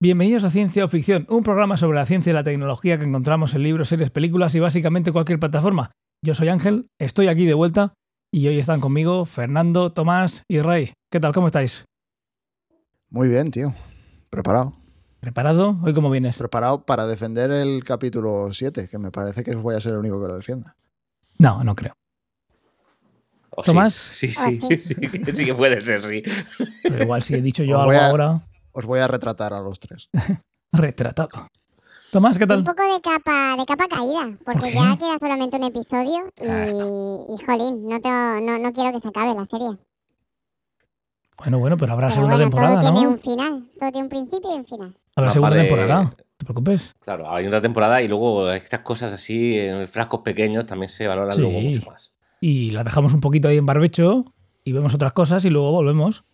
Bienvenidos a Ciencia o Ficción, un programa sobre la ciencia y la tecnología que encontramos en libros, series, películas y básicamente cualquier plataforma. Yo soy Ángel, estoy aquí de vuelta y hoy están conmigo Fernando, Tomás y Rey. ¿Qué tal? ¿Cómo estáis? Muy bien, tío. Preparado. ¿Preparado? ¿Hoy cómo vienes? Preparado para defender el capítulo 7, que me parece que voy a ser el único que lo defienda. No, no creo. ¿O ¿Tomás? Sí, sí, ¿O sí, sí? sí, sí, sí que puede ser, sí. Pero igual si he dicho yo algo a- ahora, Os voy a retratar a los tres. retratado. Tomás, ¿qué Un tal? poco de capa, de capa caída, porque ya queda solamente un episodio y, y jolín, no, tengo- no, no quiero que se acabe la serie. Bueno, bueno, pero habrá Pero segunda bueno, temporada, todo tiene un final, todo tiene un principio y un final. Habrá segunda vale- temporada. No te preocupes. Claro, hay otra temporada y luego estas cosas así, en frascos pequeños, también se valoran Sí. luego mucho más. Y la dejamos un poquito ahí en barbecho y vemos otras cosas y luego volvemos.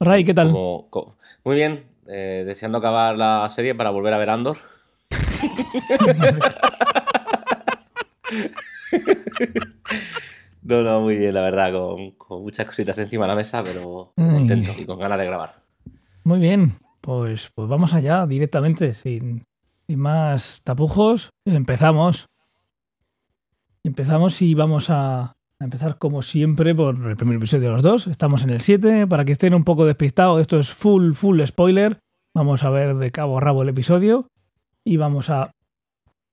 Ray, ¿qué tal? Como- co- muy bien, eh, deseando acabar la serie para volver a ver Andor. No, no, muy bien, la verdad, con, con muchas cositas encima de la mesa, pero Ay. contento y con ganas de grabar. Muy bien, pues, pues vamos allá directamente, sin, sin más tapujos. Empezamos. Empezamos y vamos a, a empezar como siempre por el primer episodio de los dos. Estamos en el 7, para que estén un poco despistados, esto es full, full spoiler. Vamos a ver de cabo a rabo el episodio y vamos a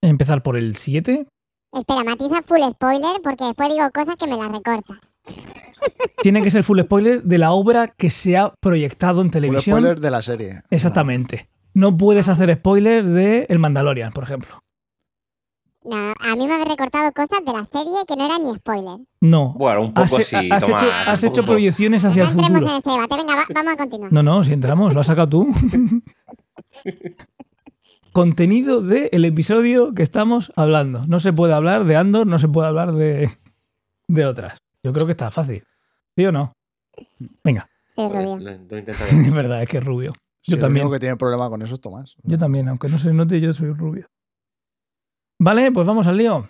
empezar por el 7. Espera, matiza full spoiler porque después digo cosas que me las recortas. Tiene que ser full spoiler de la obra que se ha proyectado en televisión. spoiler de la serie. Exactamente. No puedes hacer spoilers de El Mandalorian, por ejemplo. No, a mí me habéis recortado cosas de la serie que no eran ni spoiler. No. Bueno, un Has, poco sí, has hecho, un has hecho proyecciones hacia No el entremos en ese debate, venga, va- vamos a continuar. No, no, si entramos, lo has sacado tú. Contenido del episodio que estamos hablando. No se puede hablar de Andor, no se puede hablar de, de otras. Yo creo que está fácil. ¿Sí o no? Venga, Soy Joder, rubio. intentaré. es verdad, es que es rubio. Yo el también. único que tiene problema con eso es Tomás. Yo también, aunque no se note, yo soy rubio. Vale, pues vamos al lío.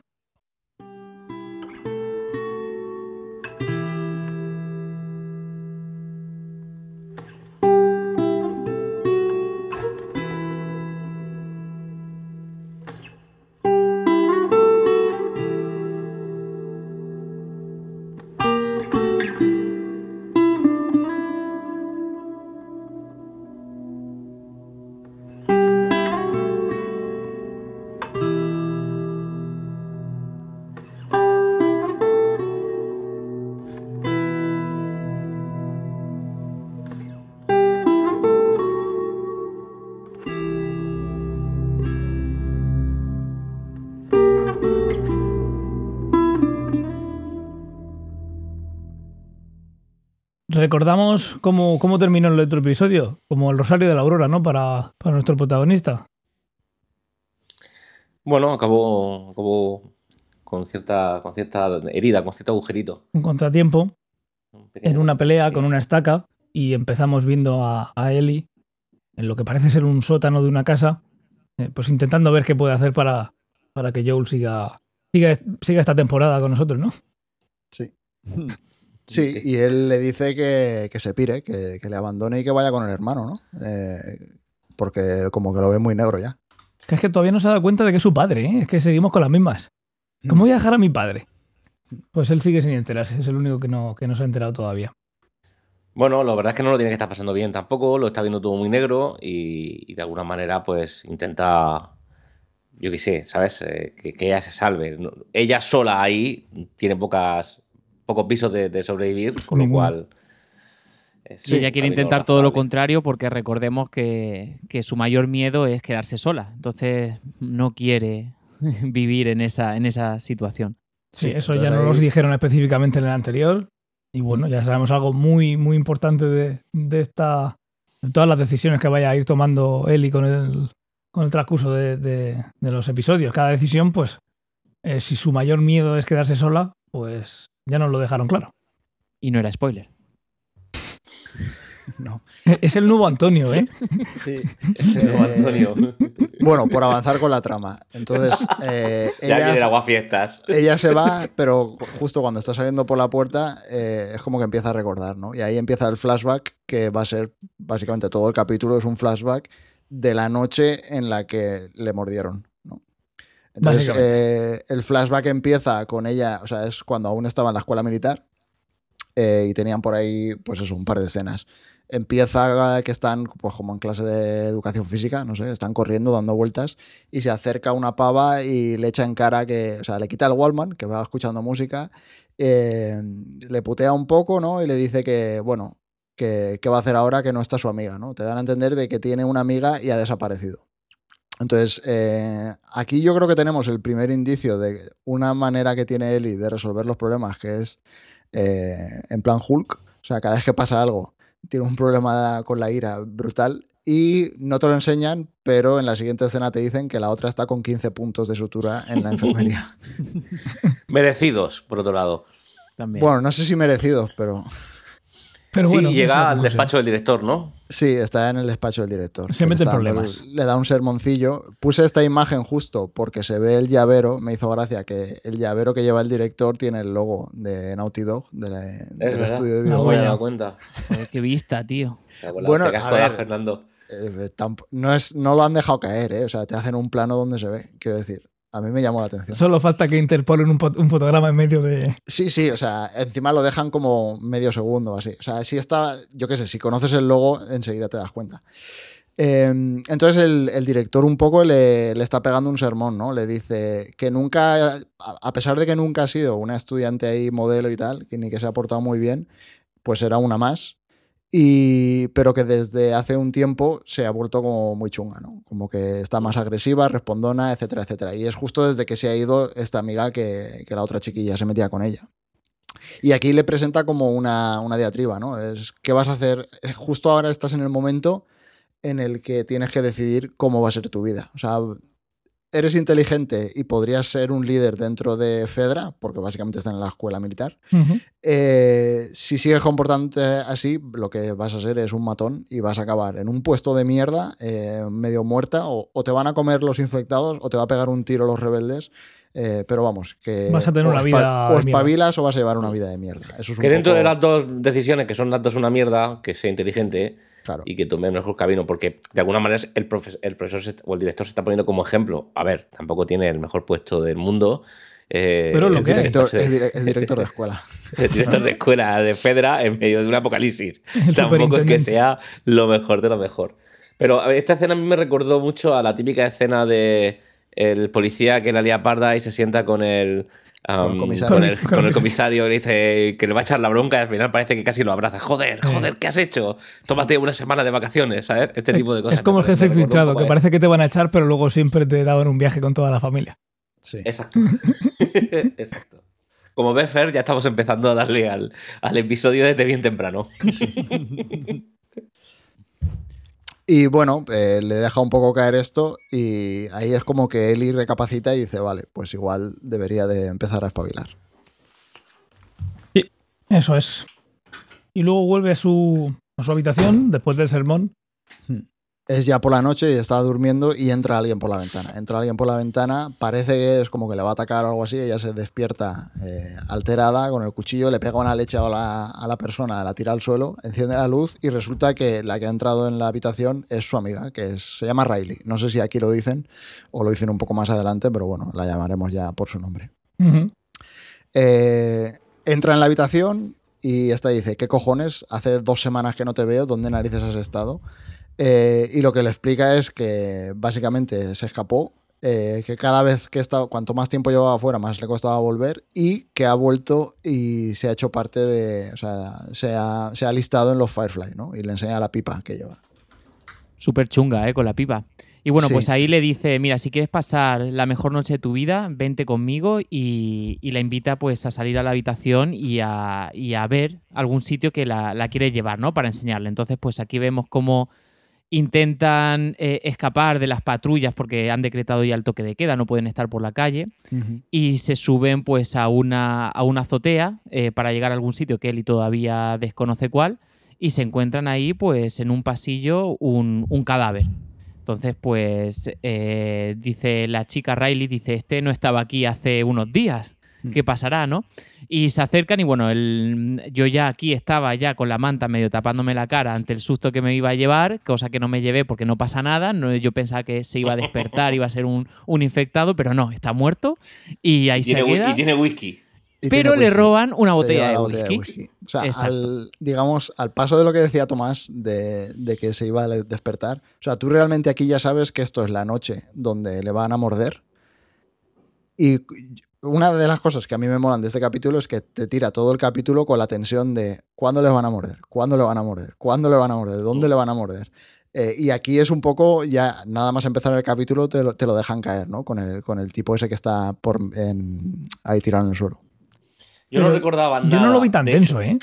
Recordamos cómo, cómo terminó el otro episodio, como el Rosario de la Aurora, ¿no? Para, para nuestro protagonista. Bueno, acabó, acabó con cierta, con cierta herida, con cierto agujerito. Un contratiempo Un en una pelea con una estaca y empezamos viendo a, a Ellie en lo que parece ser un sótano de una casa, eh, pues intentando ver qué puede hacer para, para que Joel siga, siga, siga esta temporada con nosotros, ¿no? Sí. Sí, y él le dice que, que se pire, que, que le abandone y que vaya con el hermano, ¿no? Eh, porque como que lo ve muy negro ya. Que es que todavía no se ha dado cuenta de que es su padre, ¿eh? es que seguimos con las mismas. ¿Cómo voy a dejar a mi padre? Pues él sigue sin enterarse, es el único que no, que no se ha enterado todavía. Bueno, la verdad es que no lo tiene que estar pasando bien tampoco, lo está viendo todo muy negro y, y de alguna manera pues intenta, yo qué sé, ¿sabes? Eh, que, que ella se salve. Ella sola ahí tiene pocas, pocos pisos de, de sobrevivir, con lo cual... Y ella quiere intentar todo lo contrario porque recordemos que, que su mayor miedo es quedarse sola. Entonces no quiere vivir en esa, en esa situación. Sí, Sí, eso ya no nos dijeron específicamente en el anterior. Y bueno, ya sabemos algo muy, muy importante de, de esta. de todas las decisiones que vaya a ir tomando Eli con el, con el transcurso de, de- de los episodios. Cada decisión, pues, eh, si su mayor miedo es quedarse sola, pues ya nos lo dejaron claro. Y no era spoiler. No. Es el nuevo Antonio, ¿eh? Sí. Pero, Eh, Antonio, Bueno, por avanzar con la trama. Entonces, eh, ya viene el ella, aguafiestas. ella se va, pero justo cuando está saliendo por la puerta eh, es como que empieza a recordar, ¿no? Y ahí empieza el flashback, que va a ser básicamente todo el capítulo, es un flashback de la noche en la que le mordieron. Entonces, eh, el flashback empieza con ella, o sea, es cuando aún estaba en la escuela militar eh, y tenían por ahí, pues eso, un par de escenas. Empieza que están, pues como en clase de educación física, no sé, están corriendo, dando vueltas, y se acerca una pava y le echa en cara que, o sea, le quita el Wallman, que va escuchando música, eh, le putea un poco, ¿no? Y le dice que, bueno, que, va a hacer ahora que no está su amiga, ¿no? Te dan a entender de que tiene una amiga y ha desaparecido. Entonces, eh, aquí yo creo que tenemos el primer indicio de una manera que tiene Eli de resolver los problemas, que es eh, en plan Hulk. O sea, cada vez que pasa algo, tiene un problema con la ira brutal y no te lo enseñan, pero en la siguiente escena te dicen que la otra está con 15 puntos de sutura en la enfermería. Merecidos, por otro lado. Bueno, no sé si merecidos, pero... Pero sí, llega al despacho del director, ¿no? Sí, está en el despacho del director. Se mete problemas. Le da un sermoncillo. Puse esta imagen justo porque se ve el llavero. Me hizo gracia que el llavero que lleva el director tiene el logo de Naughty Dog, del estudio de videojuegos. No me he dado cuenta. qué vista, tío. Bueno, a ver, Fernando. Eh, no, es, no lo han dejado caer, ¿eh? O sea, te hacen un plano donde se ve, quiero decir. A mí me llamó la atención. Solo falta que interpolen un, fotograma en medio de. Sí, sí, o sea, encima lo dejan como medio segundo así. O sea, si está, yo qué sé, si conoces el logo, enseguida te das cuenta. Em, entonces el, director un poco le, le, está pegando un sermón, ¿no? Le dice que nunca, a pesar de que nunca ha sido una estudiante ahí modelo y tal, que ni que se ha portado muy bien, pues era una más y, pero que desde hace un tiempo se ha vuelto como muy chunga, ¿no? Como que está más agresiva, respondona, etcétera, etcétera. Y es justo desde que se ha ido esta amiga que, la otra chiquilla se metía con ella. Y aquí le presenta como una, una diatriba, ¿no? Es, ¿qué vas a hacer? Justo ahora estás en el momento en el que tienes que decidir cómo va a ser tu vida. O sea, eres inteligente y podrías ser un líder dentro de Fedra, porque básicamente está en la escuela militar, eh, si sigues comportándote así, lo que vas a ser es un matón y vas a acabar en un puesto de mierda, eh, medio muerta, o, te van a comer los infectados o te va a pegar un tiro los rebeldes. Eh, pero vamos, que vas a tener una vida o espabilas o vas a llevar una vida de mierda. Eso es que dentro de las dos decisiones, que son las dos una mierda, que sea inteligente, y que tome el mejor camino, porque de alguna manera el, el profesor o el director se está poniendo como ejemplo. A ver, tampoco tiene el mejor puesto del mundo. Eh, pero lo es, que director, es, director de escuela. el director de escuela de Fedra en medio de un apocalipsis. Tampoco es que sea lo mejor de lo mejor. Pero esta escena a mí me recordó mucho a la típica escena de el policía que la lía parda y se sienta con el con, el comisario. le dice que le va a echar la bronca y al final parece que casi lo abraza. Joder, joder, ¿qué has hecho? Tómate una semana de vacaciones, ¿sabes? Este tipo de cosas. Es como el jefe filtrado, que parece que te van a echar, pero luego siempre te daban un viaje con toda la familia. Sí. Exacto. Exacto. Como ves, Fer, ya estamos empezando a darle al, al episodio desde bien temprano. Y bueno, eh, le deja un poco caer esto y ahí es como que Eli recapacita y dice, vale, pues igual debería de empezar a espabilar. Sí, eso es. Y luego vuelve a su, a su habitación después del sermón es ya por la noche y está durmiendo y entra alguien por la ventana. Entra alguien por la ventana, parece que es como que le va a atacar o algo así, ella se despierta eh, alterada con el cuchillo, le pega una leche a la, a la, persona, la tira al suelo, enciende la luz y resulta que la que ha entrado en la habitación es su amiga, que se llama Riley. No sé si aquí lo dicen o lo dicen un poco más adelante, pero bueno, la llamaremos ya por su nombre. Eh, entra en la habitación y esta dice, ¿qué cojones? Hace dos semanas que no te veo, ¿dónde narices has estado? Eh, y lo que le explica es que básicamente se escapó, eh, que cada vez que estaba, cuanto más tiempo llevaba afuera, más le costaba volver y que ha vuelto y se ha hecho parte de, o sea, se ha, se ha listado en los Firefly, ¿no? Y le enseña la pipa que lleva. Súper chunga, ¿eh? Con la pipa. Y bueno, pues ahí le dice, mira, si quieres pasar la mejor noche de tu vida, vente conmigo y, la invita pues a salir a la habitación y a, y a ver algún sitio que la, la, quiere llevar, ¿no? Para enseñarle. Entonces, pues aquí vemos cómo intentan eh, escapar de las patrullas porque han decretado ya el toque de queda, no pueden estar por la calle y se suben pues a una, a una azotea eh, para llegar a algún sitio que él todavía desconoce cuál y se encuentran ahí pues en un pasillo un, cadáver. Entonces pues eh, dice la chica Riley, dice, este no estaba aquí hace unos días, ¿qué pasará, no? Y se acercan y bueno, el, yo ya aquí estaba ya con la manta medio tapándome la cara ante el susto que me iba a llevar, cosa que no me llevé porque no pasa nada. No, yo pensaba que se iba a despertar, iba a ser un, un infectado, pero no, está muerto y ahí Y se queda. y tiene whisky. Y pero le roban una botella, de, whisky. botella de whisky. O sea, al, digamos, al paso de lo que decía Tomás de, de que se iba a despertar. O sea, tú realmente aquí ya sabes que esto es la noche donde le van a morder. Y una de las cosas que a mí me molan de este capítulo es que te tira todo el capítulo con la tensión de cuándo le van a morder, cuándo le van a morder, cuándo le van a morder, dónde le van a morder. Eh, y aquí es un poco, ya nada más empezar el capítulo, te lo, te lo dejan caer, ¿no? Con el, con el tipo ese que está por, en- ahí tirado en el suelo. Yo no recordaba Yo nada. no lo vi tan tenso, hecho. ¿eh?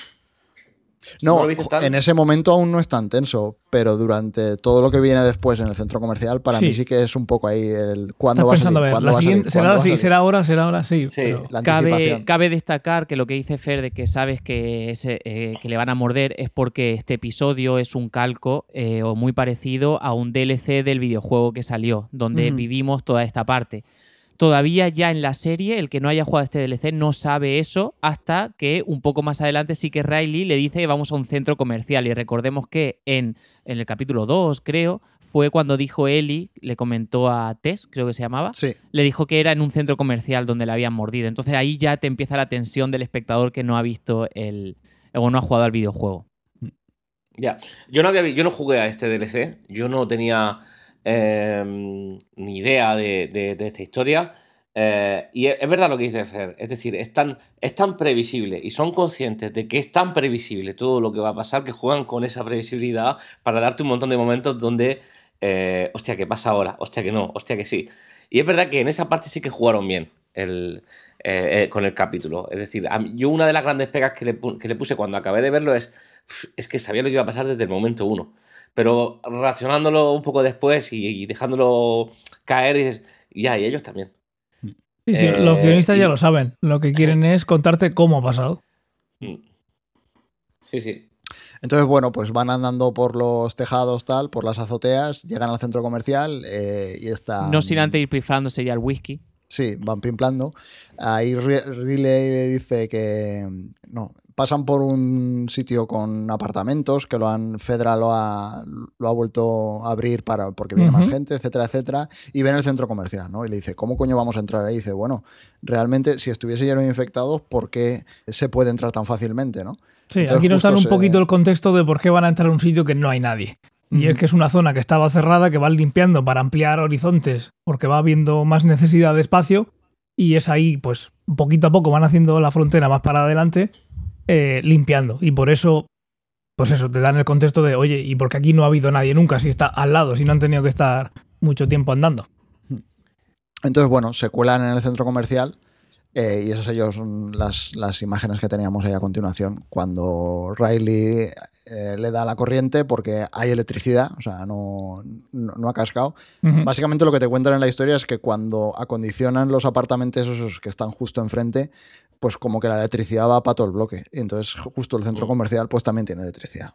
No, en ese momento aún no es tan tenso, pero durante todo lo que viene después en el centro comercial, para Sí. mí sí que es un poco ahí el cuándo va a salir, ver, la siguiente será será ahora, será ahora, sí. Sí. pero- La Cabe, cabe destacar que lo que dice Fer de que sabes que, ese, eh, que le van a morder es porque este episodio es un calco eh, o muy parecido a un DLC del videojuego que salió, donde vivimos toda esta parte. Todavía ya en la serie, el que no haya jugado este DLC no sabe eso hasta que un poco más adelante sí que Riley le dice que vamos a un centro comercial. Y recordemos que en, en el capítulo 2, creo, fue cuando dijo Ellie, le comentó a Tess, creo que se llamaba, Sí, le dijo que era en un centro comercial donde le habían mordido. Entonces ahí ya te empieza la tensión del espectador que no ha visto el o no ha jugado al videojuego. Ya. Yo no, había, yo no jugué a este DLC. Yo no tenía eh, ni idea de, de- esta historia. Eh, y es, es verdad lo que dice Fer. Es decir, es tan, es tan previsible y son conscientes de que es tan previsible todo lo que va a pasar que juegan con esa previsibilidad para darte un montón de momentos donde, eh, hostia, ¿qué pasa ahora? Hostia, que no, hostia, que sí. Y es verdad que en esa parte sí que jugaron bien el, eh, eh, con el capítulo. Es decir, mí- yo una de las grandes pegas que le, que le puse cuando acabé de verlo es, "Uf, es que sabía lo que iba a pasar desde el momento uno. Pero racionándolo un poco después y, y dejándolo caer, dices, ya, y ellos también. Sí, sí, Eh, los guionistas ya y- lo saben. Lo que quieren es contarte cómo ha pasado. Mm. Sí, sí. entonces bueno, pues van andando por los tejados, tal, por las azoteas, llegan al centro comercial eh, y está... No sin antes ir piflándose ya el whisky. Sí, van pimplando. Ahí Ri- Riley le dice que no, pasan por un sitio con apartamentos que lo han Fedra lo ha, lo ha vuelto a abrir para porque viene más gente, etcétera, etcétera, y ven el centro comercial, ¿no? Y le dice, "¿Cómo coño vamos a entrar ahí?" Y dice, "Bueno, realmente si estuviese lleno de infectados, ¿por qué se puede entrar tan fácilmente, no?" Sí, Entonces, aquí nos dan un se- poquito el contexto de por qué van a entrar a un sitio que no hay nadie. Y es que es una zona que estaba cerrada, que van limpiando para ampliar horizontes, porque va habiendo más necesidad de espacio. Y es ahí, pues, poquito a poco van haciendo la frontera más para adelante, eh, limpiando. Y por eso, pues eso, te dan el contexto de, oye, ¿y por qué aquí no ha habido nadie nunca? Si está al lado, si no han tenido que estar mucho tiempo andando. Entonces, bueno, se cuelan en el centro comercial eh, y esas ellos son las, las imágenes que teníamos ahí a continuación. Cuando Riley eh, le da la corriente porque hay electricidad, o sea, no, no, no ha cascado. Básicamente lo que te cuentan en la historia es que cuando acondicionan los apartamentos esos que están justo enfrente, pues como que la electricidad va para todo el bloque. Y entonces justo el centro Mm. comercial pues también tiene electricidad.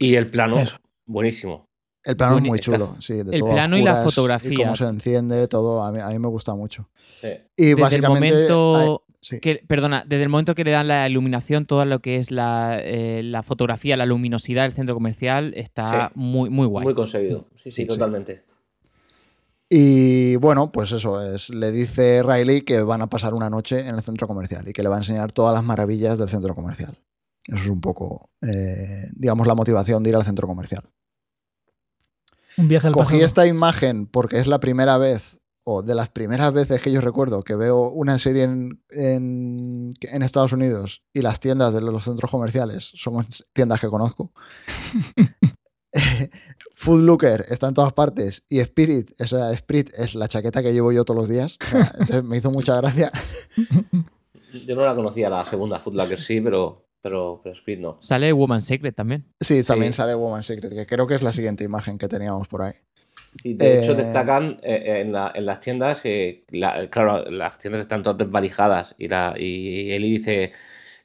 Y el plano, Eso. buenísimo. El plano es muy está- chulo, sí. De el todo plano y la fotografía. Y cómo se enciende, todo, a mí, a mí me gusta mucho. Sí. Y Desde el básicamente... momento ay, sí. que, perdona, desde el momento que le dan la iluminación, todo lo que es la, eh, la fotografía, la luminosidad del centro comercial está Sí. muy, muy guay. Muy conseguido. Sí, sí, Sí. totalmente. Y bueno, pues eso es. Le dice Riley que van a pasar una noche en el centro comercial y que le va a enseñar todas las maravillas del centro comercial. Eso es un poco, eh, digamos, la motivación de ir al centro comercial. Un viaje al Cogí pasado. esta imagen porque es la primera vez, o de las primeras veces que yo recuerdo que veo una serie en, en, en Estados Unidos y las tiendas de los centros comerciales son tiendas que conozco. Food Looker está en todas partes y Spirit, o sea, Spirit es la chaqueta que llevo yo todos los días. O sea, entonces me hizo mucha gracia. Yo no la conocía la segunda Footlocker, sí, pero, pero, pero Speed no. Sale Woman Secret también. Sí, también Sí. sale Woman Secret, que creo que es la siguiente imagen que teníamos por ahí. Sí, de hecho, Eh, destacan eh, en, la- en las tiendas, eh, la- claro, las tiendas están todas desvalijadas y, la, y Eli dice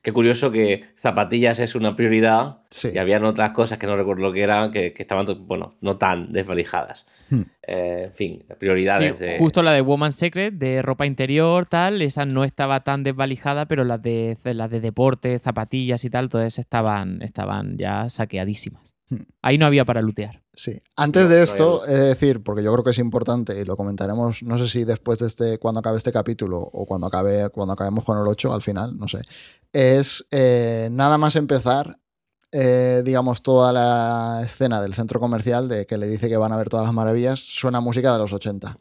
Qué curioso que zapatillas es una prioridad Sí. y habían otras cosas que no recuerdo lo que eran, que, que estaban, bueno, no tan desvalijadas. Hmm. Eh, en fin, Sí, prioridades. de- justo la de Woman's Secret, de ropa interior, tal, esa no estaba tan desvalijada, pero las de, las de deporte, zapatillas y tal, todas estaban, estaban ya saqueadísimas. Ahí no había para lootear. Sí. Antes No, de esto, he de decir, porque yo creo que es importante y lo comentaremos, no sé si después de este, cuando acabe este capítulo o cuando acabe, cuando acabemos con el 8 al final, no sé. Es eh, nada más empezar, eh, digamos, toda la escena del centro comercial de que le dice que van a ver todas las maravillas, suena música de los 80.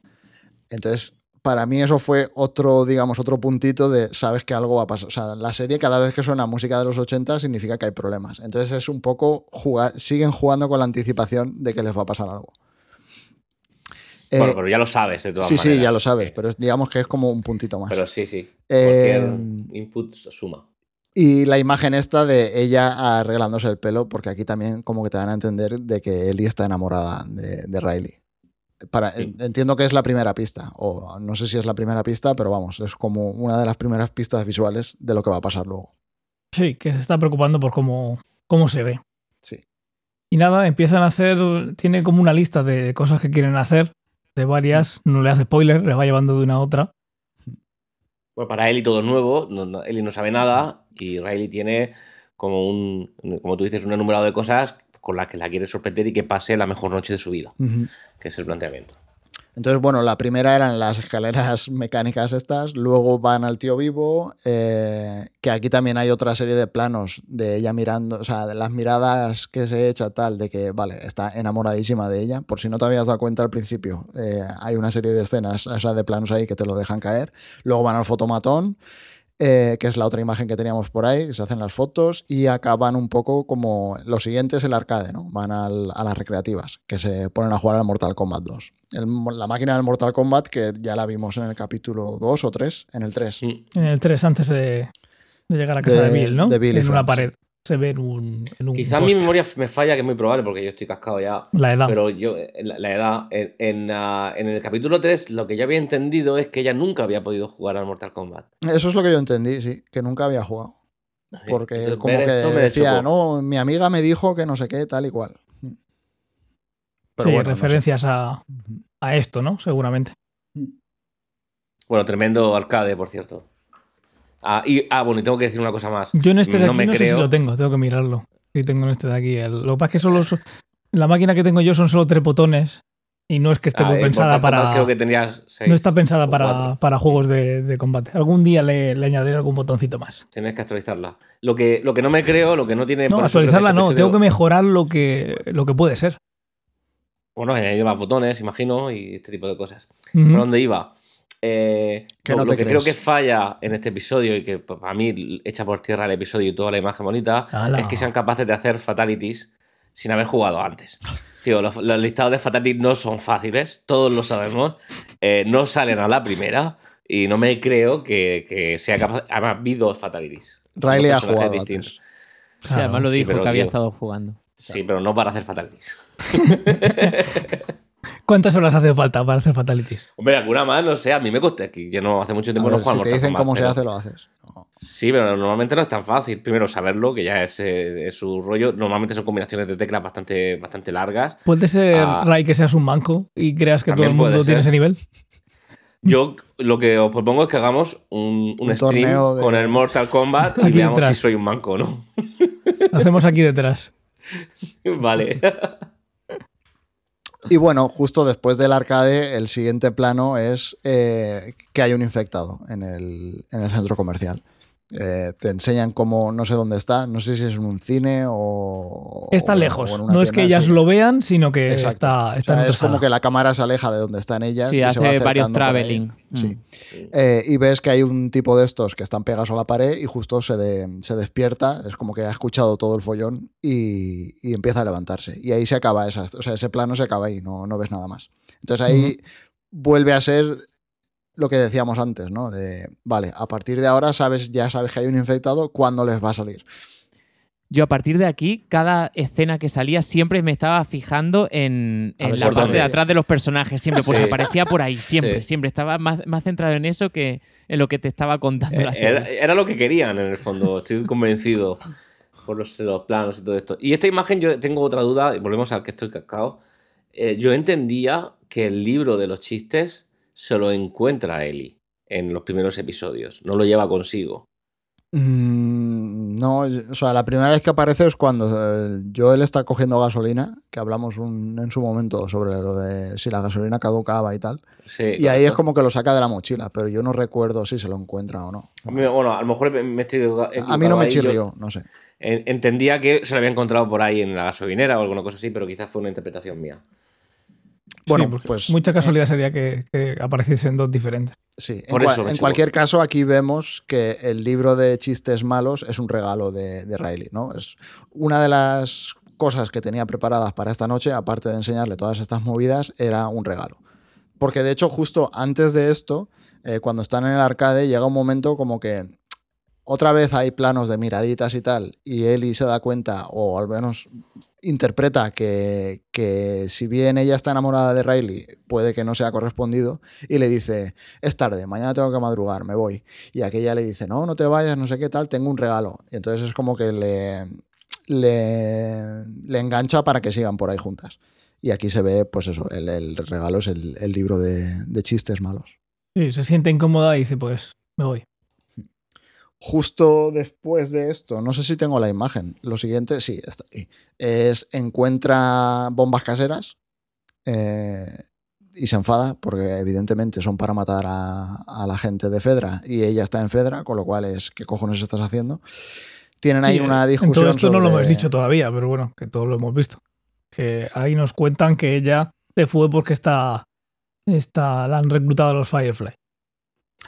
Entonces, para mí eso fue otro, digamos, otro puntito de sabes que algo va a pasar. O sea, la serie cada vez que suena música de los 80 significa que hay problemas. Entonces es un poco jugar, siguen jugando con la anticipación de que les va a pasar algo. Eh, Bueno, pero ya lo sabes de todas sí, maneras. sí, ya lo sabes, Sí. pero es- digamos que es como un puntito más. Pero sí, sí. Eh, Cualquier input suma. Y la imagen esta de ella arreglándose el pelo, porque aquí también como que te dan a entender de que Ellie está enamorada de, de Riley. Para, Sí. Entiendo que es la primera pista, o no sé si es la primera pista, pero vamos, es como una de las primeras pistas visuales de lo que va a pasar luego. Sí, que se está preocupando por cómo, cómo se ve. Sí. Y nada, empiezan a hacer, tiene como una lista de cosas que quieren hacer, de varias, no le hace spoiler, le va llevando de una a otra. Bueno, para Ellie todo es nuevo, no, no- Ellie no sabe nada y Riley tiene como un, como tú dices, un enumerado de cosas con las que la quiere sorprender y que pase la mejor noche de su vida, que es el planteamiento. Entonces, bueno, la primera eran las escaleras mecánicas estas, luego van al tío vivo, eh, que aquí también hay otra serie de planos de ella mirando, o sea, de las miradas que se echa tal, de que, vale, está enamoradísima de ella, por si no te habías dado cuenta al principio, eh, hay una serie de escenas, o sea, de planos ahí que te lo dejan caer, luego van al fotomatón, eh, que es la otra imagen que teníamos por ahí, que se hacen las fotos y acaban un poco como lo siguiente es el arcade, ¿no? Van al- a las recreativas, que se ponen a jugar al Mortal Kombat 2. El- la máquina del Mortal Kombat que ya la vimos en el capítulo 2 o 3, en el 3. Mm. En el 3, antes de, de llegar a casa de, De- Bill, ¿no? de Bill en una pared. Se ve en un, en un Quizá mi memoria me falla, que es muy probable porque yo estoy cascado ya. La edad. Pero yo, la, la edad, en, en, ah, en el capítulo 3, lo que yo había entendido es que ella nunca había podido jugar al Mortal Kombat. Eso es lo que yo entendí, sí, que nunca había jugado. Porque Entonces, como que decía, chocó. no, mi amiga me dijo que no sé qué, tal y cual. Pero sí, bueno, no sé. referencias a, a esto, ¿no? Seguramente. Bueno, tremendo arcade, por cierto. Ah, y, ah, bueno, y tengo que decir una cosa más. Yo en este de No aquí me no sé si creo- lo tengo, tengo que mirarlo. Sí, tengo en este de aquí. El- lo que pasa es que solo so- la máquina que tengo yo son solo tres botones y no es que esté Ah, muy en pensada para. Creo que tenías seis No está pensada para, para juegos de, de combate. Algún día le, le añadiré algún botoncito más. Tienes que actualizarla. Lo que, lo que no me creo, lo que no tiene. No, que actualizarla no, tengo que mejorar lo que, lo que puede ser. Bueno, añadir más botones, imagino, y este tipo de cosas. ¿Por dónde iba? Eh, Que no lo te que creo crees. que falla en este episodio y que pues, a mí echa por tierra el episodio y toda la imagen bonita Ala. es que sean capaces de hacer fatalities sin haber jugado antes. Tío, los, los listados de fatalities no son fáciles, todos lo sabemos. eh, no salen a la primera y no me creo que, que sea capaz. Además, vi dos fatalities. Riley Dos ha jugado distintos. antes. O sea, además lo sí, dijo pero que había digo- estado jugando. Sí, pero no para hacer fatalities. ¿Cuántas horas hace falta para hacer fatalities? Hombre, alguna más, no sé, a mí me costó aquí. Yo no hace mucho A tiempo no ver, juego si al te Mortal dicen Kombat, cómo se hace, lo haces. No. Sí, pero normalmente no es tan fácil. Primero saberlo, que ya es, es su rollo. Normalmente son combinaciones de teclas bastante, bastante largas. ¿Puede ser, Ah. Ray, que seas un manco y creas que todo el mundo tiene ese nivel? Yo lo que os propongo es que hagamos un, un Un stream de- con el Mortal Kombat y Aquí veamos detrás. si soy un manco o no. Lo hacemos aquí detrás. vale. Y bueno, justo después del arcade, el siguiente plano es eh, que hay un infectado en el, en el centro comercial. Eh, te enseñan cómo, no sé dónde está, no sé si es en un cine o... Está o- lejos. o No es que ellas sí. lo vean, sino que Exacto. está, O está sea, en otra es como que la cámara se aleja de donde están ellas. Sí, y se va hace varios traveling. Sí. Mm. Eh, y ves que hay un tipo de estos que están pegados a la pared y justo se, de- se despierta, es como que ha escuchado todo el follón y, y empieza a levantarse. Y ahí se acaba esa, o sea, ese plano se acaba ahí, no, no ves nada más. Entonces ahí vuelve a ser lo que decíamos antes, ¿no? De, vale, a partir de ahora sabes, ya sabes que hay un infectado, ¿cuándo les va a salir? yo a partir de aquí, cada escena que salía, siempre me estaba fijando en, la parte de atrás de los personajes. Siempre, pues aparecía por ahí, siempre, siempre. Estaba más, centrado en eso que en lo que te estaba contando la serie. Era, lo que querían, en el fondo. Estoy convencido por los, planos y todo esto. Y esta imagen, yo tengo otra duda, y volvemos al que estoy cascado. Eh, yo entendía que el libro de los chistes se lo encuentra Eli en los primeros episodios, no lo lleva consigo. Mm, no, o sea, la primera vez que aparece es cuando eh, Joel está cogiendo gasolina, que hablamos en su momento sobre lo de si la gasolina caducaba y tal. y ahí es como que lo saca de la mochila, pero yo no recuerdo si se lo encuentra o no. bueno, a lo mejor me estoy A mí no me chirrió, no sé. Entendía que se lo había encontrado por ahí en la gasolinera o alguna cosa así, pero quizás fue una interpretación mía. Bueno, pues. Mucha casualidad sería que, que apareciesen dos diferentes. Sí, en, cualquier caso, aquí vemos que el libro de chistes malos es un regalo de, Riley, ¿no? Es una de las cosas que tenía preparadas para esta noche, aparte de enseñarle todas estas movidas, era un regalo. Porque de hecho, justo antes de esto, eh, cuando están en el arcade, llega un momento como que otra vez hay planos de miraditas y tal, y Ellie se da cuenta, o al menos interpreta que, que, si bien ella está enamorada de Riley, puede que no sea correspondido, y le dice, es tarde, mañana tengo que madrugar, me voy. Y aquella le dice, no, no te vayas, no sé qué tal, tengo un regalo. Y entonces es como que le, le, engancha para que sigan por ahí juntas. Y aquí se ve, pues eso, el, regalo es el, el libro de, de chistes malos. Sí, se siente incómoda y dice, pues me voy. Justo después de esto, no sé si tengo la imagen, lo siguiente, sí, está ahí, es encuentra bombas caseras eh, y se enfada porque evidentemente son para matar a, la gente de Fedra y ella está en Fedra, con lo cual es, ¿qué cojones estás haciendo? Tienen ahí una discusión. todo esto no lo hemos dicho todavía, pero bueno, que todos lo hemos visto. Que ahí nos cuentan que ella se fue porque está, está, la han reclutado a los Firefly.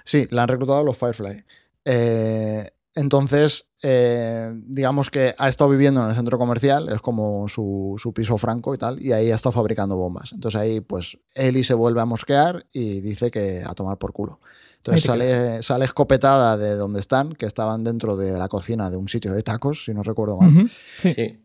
Sí, la han reclutado a los Firefly. Eh, entonces, eh, digamos que ha estado viviendo en el centro comercial, es como su, piso franco y tal, y ahí ha estado fabricando bombas. Entonces ahí, pues, Eli se vuelve a mosquear y dice que a tomar por culo. Entonces sale, sale, escopetada de donde están, que estaban dentro de la cocina de un sitio de tacos, si no recuerdo mal. sí.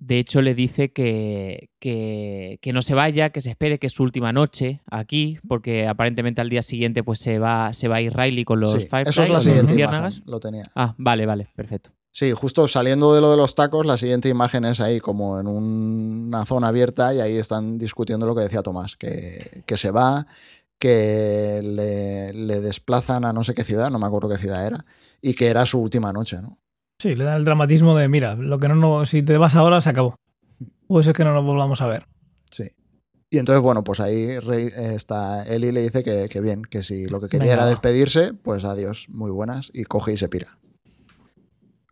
De hecho, le dice que, que, no se vaya, que se espere, que es su última noche aquí, porque aparentemente al día siguiente pues se va, se va a ir Riley con los sí, Firefly, Eso es la siguiente imagen, lo tenía. Ah, vale, vale, perfecto. Sí, justo saliendo de lo de los tacos, la siguiente imagen es ahí como en una zona abierta y ahí están discutiendo lo que decía Tomás, que, que se va, que le, le, desplazan a no sé qué ciudad, no me acuerdo qué ciudad era, y que era su última noche, ¿no? Sí, le dan el dramatismo de, mira, lo que no, no si te vas ahora se acabó. Puede ser que no nos volvamos a ver. Sí. Y entonces, bueno, pues ahí está Eli le dice que, bien, que si lo que quería era despedirse, pues adiós, muy buenas, y coge y se pira.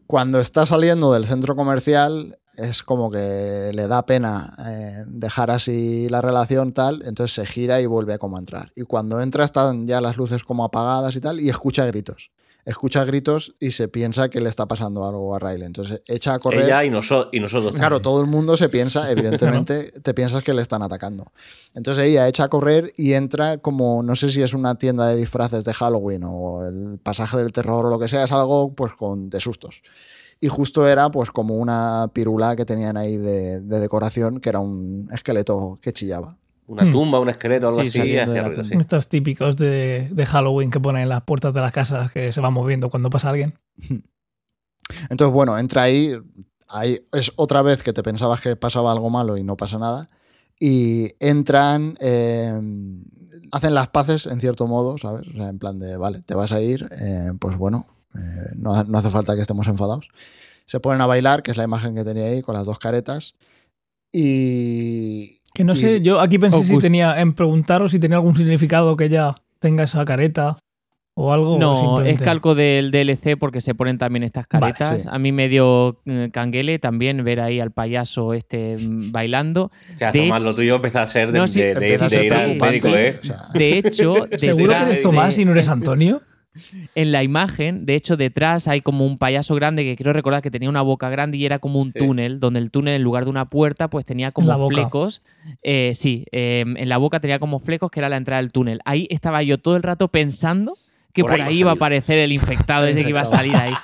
Cuando está saliendo del centro comercial, es como que le da pena eh, dejar así la relación tal, entonces se gira y vuelve a como a entrar. Y cuando entra están ya las luces como apagadas y tal, y escucha gritos escucha gritos y se piensa que le está pasando algo a Riley. Entonces echa a correr. Ella y, y nosotros. Claro, todo el mundo se piensa, evidentemente, te piensas que le están atacando. Entonces ella echa a correr y entra como, no sé si es una tienda de disfraces de Halloween o el pasaje del terror o lo que sea, es algo pues con, de sustos. Y justo era pues como una pirula que tenían ahí de decoración, que era un esqueleto que chillaba. Una hmm. tumba, un esqueleto, algo así. Estos típicos de, Halloween que ponen en las puertas de las casas que se van moviendo cuando pasa alguien. Entonces, bueno, entra ahí, ahí. Es otra vez que te pensabas que pasaba algo malo y no pasa nada. Y entran, eh, hacen las paces en cierto modo, ¿sabes? O sea, en plan de, vale, te vas a ir, eh, pues bueno, eh, no, no hace falta que estemos enfadados. Se ponen a bailar, que es la imagen que tenía ahí con las dos caretas. Y, que no sé, yo aquí pensé si tenía en preguntaros si tenía algún significado que ella tenga esa careta o algo. No, es calco del DLC porque se ponen también estas caretas. A mí me dio eh, canguele también ver ahí al payaso este mm, bailando. O sea, Tomás, lo tuyo empezó a ser de, ir al médico, ¿eh? De hecho... ¿Seguro que eres Tomás y no eres Antonio? En la imagen, de hecho, detrás hay como un payaso grande que quiero recordar que tenía una boca grande y era como un túnel, donde el túnel en lugar de una puerta, pues tenía como flecos. Eh, sí, em, en la boca tenía como flecos que era la entrada del túnel. Ahí estaba yo todo el rato pensando que por, ahí, iba a aparecer el infectado ese que iba a salir ahí.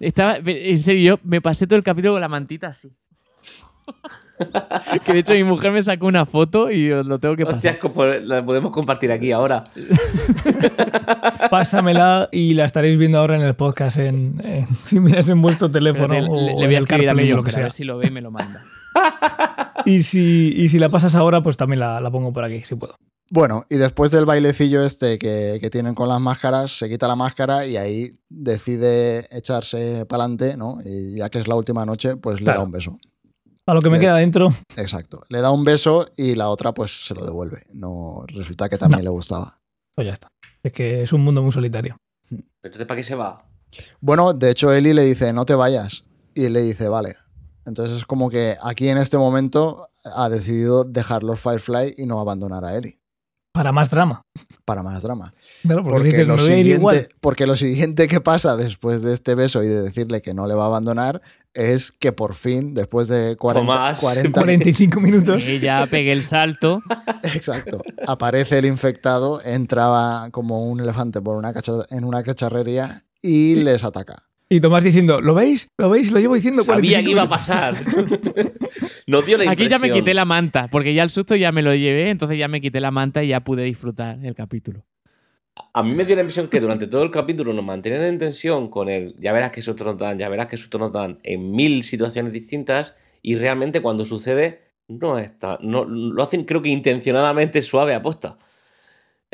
Estaba, en serio, yo me pasé todo el capítulo con la mantita así. que de hecho mi mujer me sacó una foto y os lo tengo que pasar. Hostia, como la podemos compartir aquí ahora. Pásamela y la estaréis viendo ahora en el podcast en, en- si miras en vuestro teléfono o le, voy a el escribir a mi lo que mujer, a sea. ver si lo ve y me lo manda. Y si, y si la pasas ahora, pues también la, la pongo por aquí, si puedo. Bueno, y después del bailecillo este que, que tienen con las máscaras, se quita la máscara y ahí decide echarse para adelante, ¿no? Y ya que es la última noche, pues le da un beso. A lo que me queda dentro, Exacto. Le da un beso y la otra pues se lo devuelve. No resulta que también le gustaba. pues ya está. Es que es un mundo muy solitario. Entonces, ¿para qué se va? Bueno, de hecho Eli le dice, no te vayas. Y él le dice, vale. Entonces es como que aquí en este momento ha decidido dejar los Firefly y no abandonar a Eli. Para más drama. Para más drama. Claro, porque, Porque, dices, lo me voy a ir igual. siguiente, porque lo siguiente que pasa después de este beso y de decirle que no le va a abandonar es que por fin, después de 40, Tomás. 40 45 minutos. Y ya pegué el salto. Exacto. Aparece el infectado, entraba como un elefante por una en una cacharrería y les ataca. Y Tomás diciendo, ¿lo veis? ¿Lo veis? Lo llevo diciendo Sabía 45 que iba a minutos". pasar. Nos dio la Aquí ya me impresión. quité la manta, porque ya el susto ya me lo llevé, entonces ya me quité la manta y ya pude disfrutar el capítulo. A mí me dio la impresión que durante todo el capítulo nos mantenían en tensión con el ya verás qué susto nos dan, ya verás qué susto nos dan en mil situaciones distintas y realmente cuando sucede no está, no, lo hacen creo que intencionadamente suave aposta.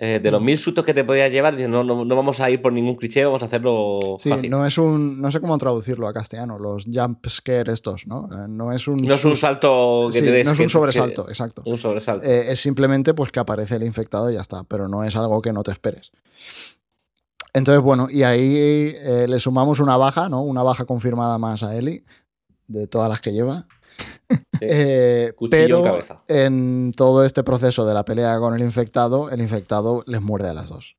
Eh, de los Mm. mil sustos que te podías llevar, dicen, no, no, no vamos a ir por ningún cliché, vamos a hacerlo Sí, fácil. No, no es un. No sé cómo traducirlo a castellano, los jump scare estos, ¿no? Eh, No es un. es un salto que sí, te des. no es un sobresalto, que- exacto. un sobresalto. Eh, es simplemente pues que aparece el infectado y ya está, pero no es algo que no te esperes. Entonces, bueno, y ahí le sumamos una baja, ¿no? Una baja confirmada más a Eli, de todas las que lleva. Eh, Cuchillo en pero cabeza. en todo este proceso de la pelea con el infectado, el infectado les muerde a las dos.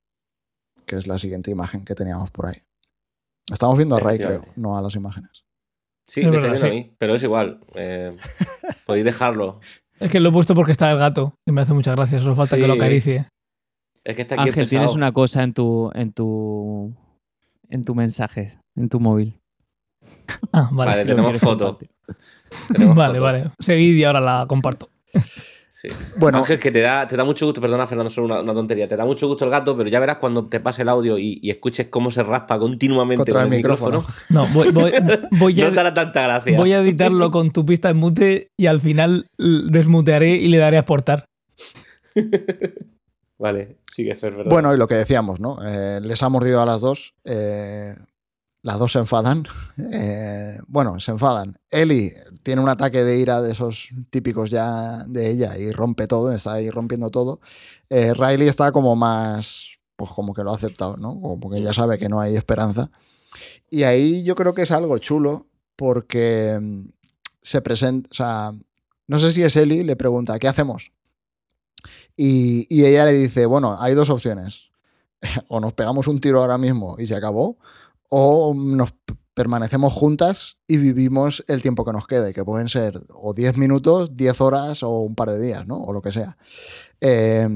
Que es la siguiente imagen que teníamos por ahí. Estamos viendo a Ray, creo, no a las imágenes. Sí, es me verdad, sí. a mí, pero es igual. eh, podéis dejarlo. Es que lo he puesto porque está el gato y me hace mucha gracia. Solo falta que lo acaricie. Es que está aquí el Ángel, tienes una cosa en tu, en tu, en tu mensaje, en tu móvil. Ah, vale. Vale, sí. tenemos foto. compartir. Tenemos vale, foto. vale. Seguid y ahora la comparto. Sí. Bueno, Ángel, que te da, te da mucho gusto, perdona Fernando, solo una, una tontería, te da mucho gusto el gato, pero ya verás cuando te pase el audio y, y escuches cómo se raspa continuamente Contra con el el micrófono. micrófono, No, voy, voy, voy no a, te tanta gracia. voy a editarlo con tu pista en mute y al final desmutearé y le daré a exportar. Vale, sigue Fer, perdón. Bueno, y lo que decíamos, ¿no? Eh, les ha mordido a las dos. eh, las dos se enfadan. eh, bueno, se enfadan. Eli tiene un ataque de ira de esos típicos ya de ella y rompe todo, está ahí rompiendo todo. Eh, Riley está como más, pues como que lo ha aceptado, ¿no? Como que ya sabe que no hay esperanza. Y ahí yo creo que es algo chulo porque mm, se presenta, o sea, no sé si es Eli, le pregunta, ¿qué hacemos? Y, y ella le dice, bueno, hay dos opciones. O nos pegamos un tiro ahora mismo y se acabó, o nos permanecemos juntas y vivimos el tiempo que nos quede, que pueden ser o 10 minutos, 10 horas o un par de días, ¿no? O lo que sea. Eh,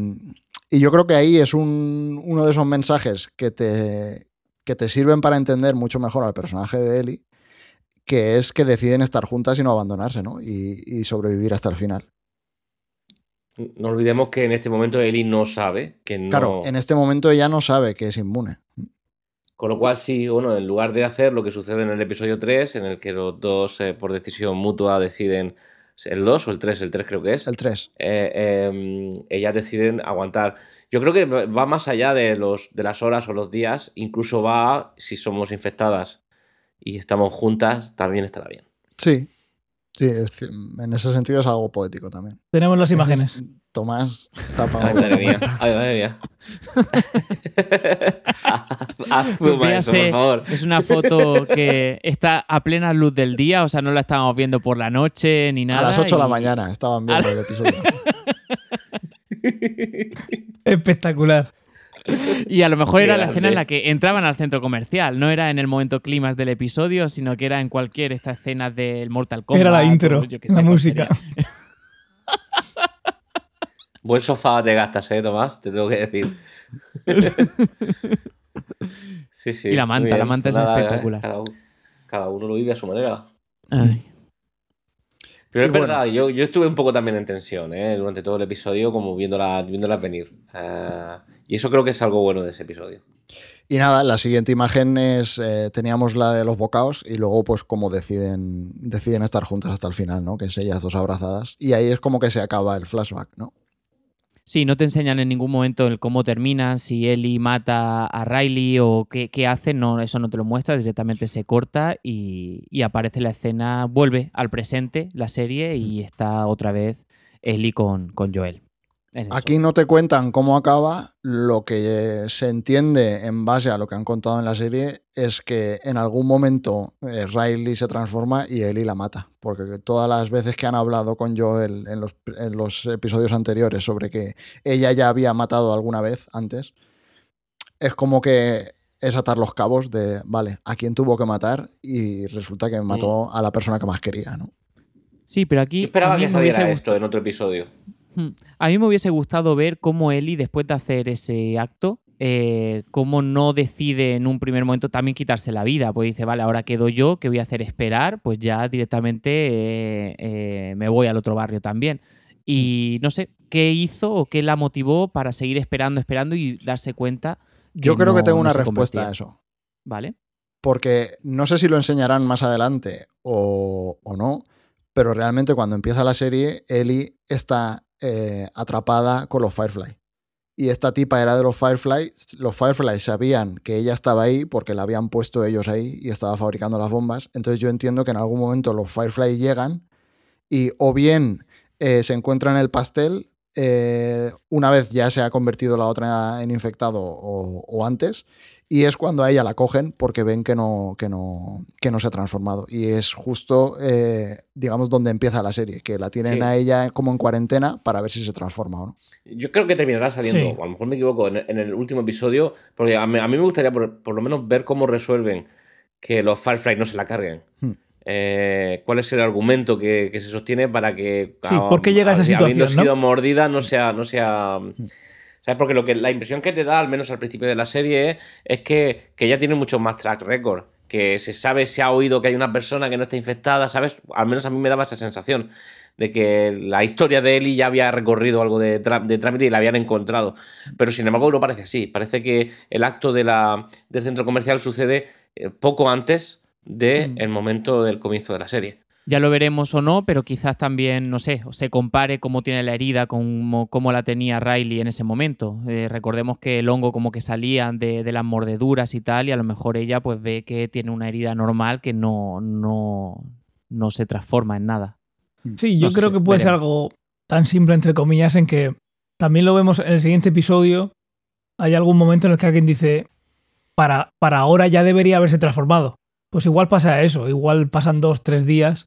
y yo creo que ahí es un- uno de esos mensajes que te, que te sirven para entender mucho mejor al personaje de Ellie, que es que deciden estar juntas y no abandonarse, ¿no? Y, y sobrevivir hasta el final. No olvidemos que en este momento Eli no sabe que no. Claro, en este momento ella no sabe que es inmune. Con lo cual, sí, bueno, en lugar de hacer lo que sucede en el episodio 3, en el que los dos, eh, por decisión mutua, deciden el 2 o el 3, el 3 creo que es, El 3. eh, eh, ellas deciden aguantar. Yo creo que va más allá de, los, de las horas o los días, incluso va, si somos infectadas y estamos juntas, también estará bien. Sí. Sí, es en ese sentido es algo poético también. Tenemos las imágenes. Tomás tapa Ay, madre mía. Ay, madre mía. Haz zoom a eso, por Véase, favor. Es una foto que está a plena luz del día, o sea, no la estamos viendo por la noche ni nada. A las 8 de la mañana estaban viendo el episodio. Espectacular. Y a lo mejor era la escena en la que entraban al centro comercial, no era en el momento clímax del episodio, sino que era en cualquier esta escena del Mortal Kombat. Era la o intro, yo la sé música. Buen sofá te gastas, ¿eh, Tomás? Te tengo que decir. sí, sí. Y la manta, la manta es Nada, espectacular. cada uno. Cada uno lo vive a su manera. Ay. Pero es bueno. verdad, yo, yo estuve un poco también en tensión ¿eh? durante todo el episodio, como viéndolas, viéndolas venir. Eh, y eso creo que es algo bueno de ese episodio. Y nada, la siguiente imagen es, eh, teníamos la de los bocaos y luego pues como deciden, deciden estar juntas hasta el final, ¿no? Que es ellas dos abrazadas. Y ahí es como que se acaba el flashback, ¿no? Sí, no te enseñan en ningún momento el cómo terminan, si Ellie mata a Riley o qué, qué hacen, no, eso no te lo muestra, directamente se corta y, y aparece la escena, vuelve al presente la serie y está otra vez Ellie con, con Joel. Aquí no te cuentan cómo acaba, lo que se entiende en base a lo que han contado en la serie es que en algún momento eh, Riley se transforma y Ellie la mata, porque todas las veces que han hablado con Joel en los, en los episodios anteriores sobre que ella ya había matado alguna vez antes, es como que es atar los cabos de, vale, a quién tuvo que matar y resulta que mató a la persona que más quería, ¿no? Sí, pero aquí Yo esperaba a mí que saliera gustado- esto en otro episodio. A mí me hubiese gustado ver cómo Ellie, después de hacer ese acto, eh, cómo no decide en un primer momento también quitarse la vida. Pues dice, vale, ahora quedo yo, ¿qué voy a hacer? Esperar, pues ya directamente eh, eh, me voy al otro barrio también. Y no sé, ¿qué hizo o qué la motivó para seguir esperando, esperando y darse cuenta? Yo creo que tengo una respuesta a eso. ¿Vale? porque no sé si lo enseñarán más adelante o, o no, pero realmente cuando empieza la serie, Ellie está eh, atrapada con los Firefly. Y esta tipa era de los Firefly. Los Firefly sabían que ella estaba ahí porque la habían puesto ellos ahí y estaba fabricando las bombas. Entonces yo entiendo que en algún momento los Firefly llegan y o bien eh, se encuentran el pastel eh, una vez ya se ha convertido la otra en infectado o, o antes. Y es cuando a ella la cogen porque ven que no, que no, que no se ha transformado. Y es justo, eh, digamos, donde empieza la serie, que la tienen Sí. a ella como en cuarentena para ver si se transforma o no. Yo creo que terminará saliendo, Sí. o a lo mejor me equivoco, en, en el último episodio, porque a mí, a mí me gustaría por, por lo menos ver cómo resuelven que los Firefly no se la carguen. Hmm. Eh, ¿Cuál es el argumento que, que se sostiene para que Sí, ¿por qué llega a esa habiendo situación, no? sido mordida no sea, no sea Porque lo que, la impresión que te da, al menos al principio de la serie, es, es que, que ella tiene mucho más track record. Que se sabe, se ha oído que hay una persona que no está infectada, ¿sabes? Al menos a mí me daba esa sensación de que la historia de Ellie ya había recorrido algo de, de trámite y la habían encontrado. Pero sin embargo no parece así. Parece que el acto de la, del centro comercial sucede eh, poco antes del Mm. momento del comienzo de la serie. Ya lo veremos o no, pero quizás también, no sé, se compare cómo tiene la herida con cómo- la tenía Riley en ese momento. Eh, recordemos que el hongo como que salía de, de las mordeduras y tal, y a lo mejor ella pues ve que tiene una herida normal que no, no, no se transforma en nada. Sí, yo No sé, creo que puede ser algo tan simple, entre comillas, en que también lo vemos en el siguiente episodio. Hay algún momento en el que alguien dice, para, para ahora ya debería haberse transformado. Pues igual pasa eso, igual pasan dos, tres días.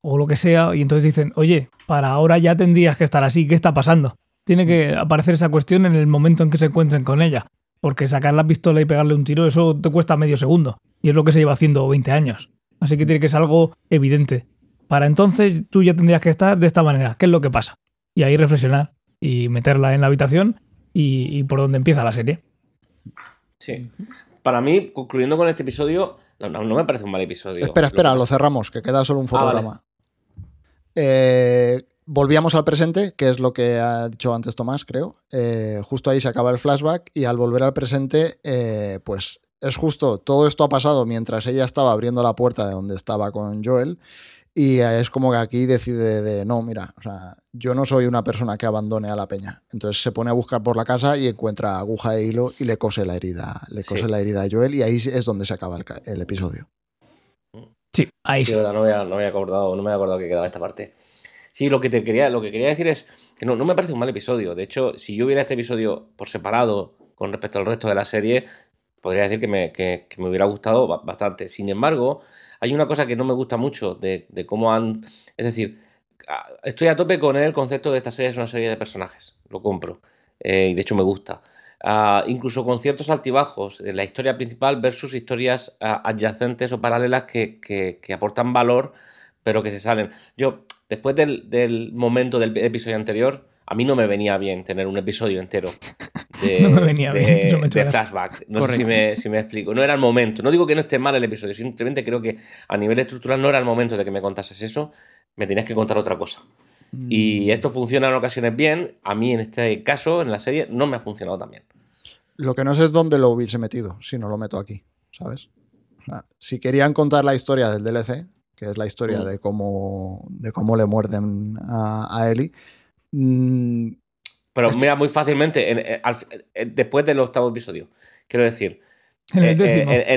O lo que sea, y entonces dicen, oye, para ahora ya tendrías que estar así, ¿qué está pasando? Tiene que aparecer esa cuestión en el momento en que se encuentren con ella. Porque sacar la pistola y pegarle un tiro, eso te cuesta medio segundo. Y es lo que se lleva haciendo 20 años. Así que tiene que ser algo evidente. Para entonces tú ya tendrías que estar de esta manera. ¿Qué es lo que pasa? Y ahí reflexionar y meterla en la habitación y, por donde empieza la serie. Sí. Para mí, concluyendo con este episodio, no, me parece un mal episodio. Espera, espera, lo cerramos, que queda solo un Ah, vale. fotograma. Eh, volvíamos al presente, que es lo que ha dicho antes Tomás, creo. Eh, justo ahí se acaba el flashback y al volver al presente, eh, pues es justo, todo esto ha pasado mientras ella estaba abriendo la puerta de donde estaba con Joel y es como que aquí decide de, no, mira, o sea, yo no soy una persona que abandone a la peña. Entonces se pone a buscar por la casa y encuentra aguja e hilo y le cose la herida, le cose Sí. la herida a Joel y ahí es donde se acaba el, episodio. Sí, ahí Sí, sí. verdad, no me había, no me había acordado, no me había acordado que quedaba esta parte. Sí, lo que te quería, lo que quería decir es que no, no me parece un mal episodio. De hecho, si yo viera este episodio por separado con respecto al resto de la serie, podría decir que me, que- que me hubiera gustado ba- bastante. Sin embargo, hay una cosa que no me gusta mucho de, cómo han. Es decir, estoy a tope con el concepto de esta serie es una serie de personajes. Lo compro. Eh, y de hecho me gusta. Ah, incluso con ciertos altibajos en la historia principal versus historias ah, adyacentes o paralelas que, que- que aportan valor, pero que se salen. Yo, después del, del momento del episodio anterior, a mí no me venía bien tener un episodio entero de, No me venía de- bien, eso me de flashback. No sé si me, si me explico. No era el momento. No digo que no esté mal el episodio, simplemente creo que a nivel estructural no era el momento de que me contases eso. Me tenías que contar otra cosa. Y esto funciona en ocasiones bien. A mí, en este caso, en la serie, no me ha funcionado tan bien. Lo que no sé es dónde lo hubiese metido, si no lo meto aquí, ¿sabes? O sea, si querían contar la historia del DLC, que es la historia Mm. de cómo, de cómo le muerden a, a Ellie, mm, Pero mira, muy fácilmente, en- en- al fi- eh, después del octavo episodio. Quiero decir, En eh,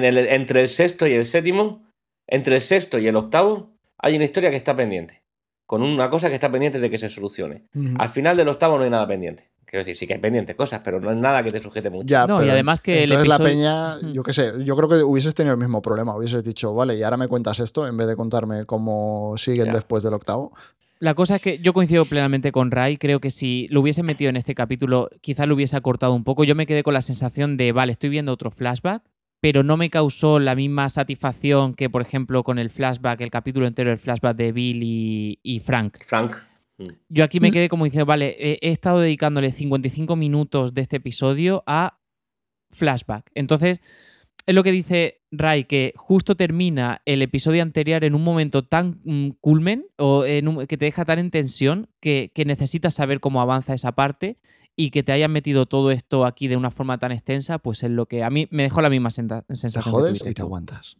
el eh, el- entre el sexto y el séptimo, entre el sexto y el octavo, hay una historia que está pendiente. Con una cosa que está pendiente de que se solucione. Al final del octavo no hay nada pendiente. Quiero decir, sí que hay pendientes cosas, pero no hay nada que te sujete mucho. Ya, No, y además que el entonces la episodio- peña, Ujú. yo qué sé, yo creo que hubieses tenido el mismo problema. Hubieses dicho, vale, y ahora me cuentas esto en vez de contarme cómo siguen Ya. después del octavo. La cosa es que yo coincido plenamente con Ray. Creo que si lo hubiese metido en este capítulo, quizás lo hubiese acortado un poco. Yo me quedé con la sensación de, vale, estoy viendo otro flashback, pero no me causó la misma satisfacción que, por ejemplo, con el flashback, el capítulo entero del flashback de Bill y, y Frank. Frank. Yo aquí me Mm. quedé como diciendo, vale, he, estado dedicándole 55 minutos de este episodio a flashback. Entonces, es lo que dice Ray, que justo termina el episodio anterior en un momento tan mm, culmen o en un- que te deja tan en tensión que, que necesitas saber cómo avanza esa parte y que te hayan metido todo esto aquí de una forma tan extensa, pues es lo que a mí me dejó la misma Te sensación. que jodes y te aguantas.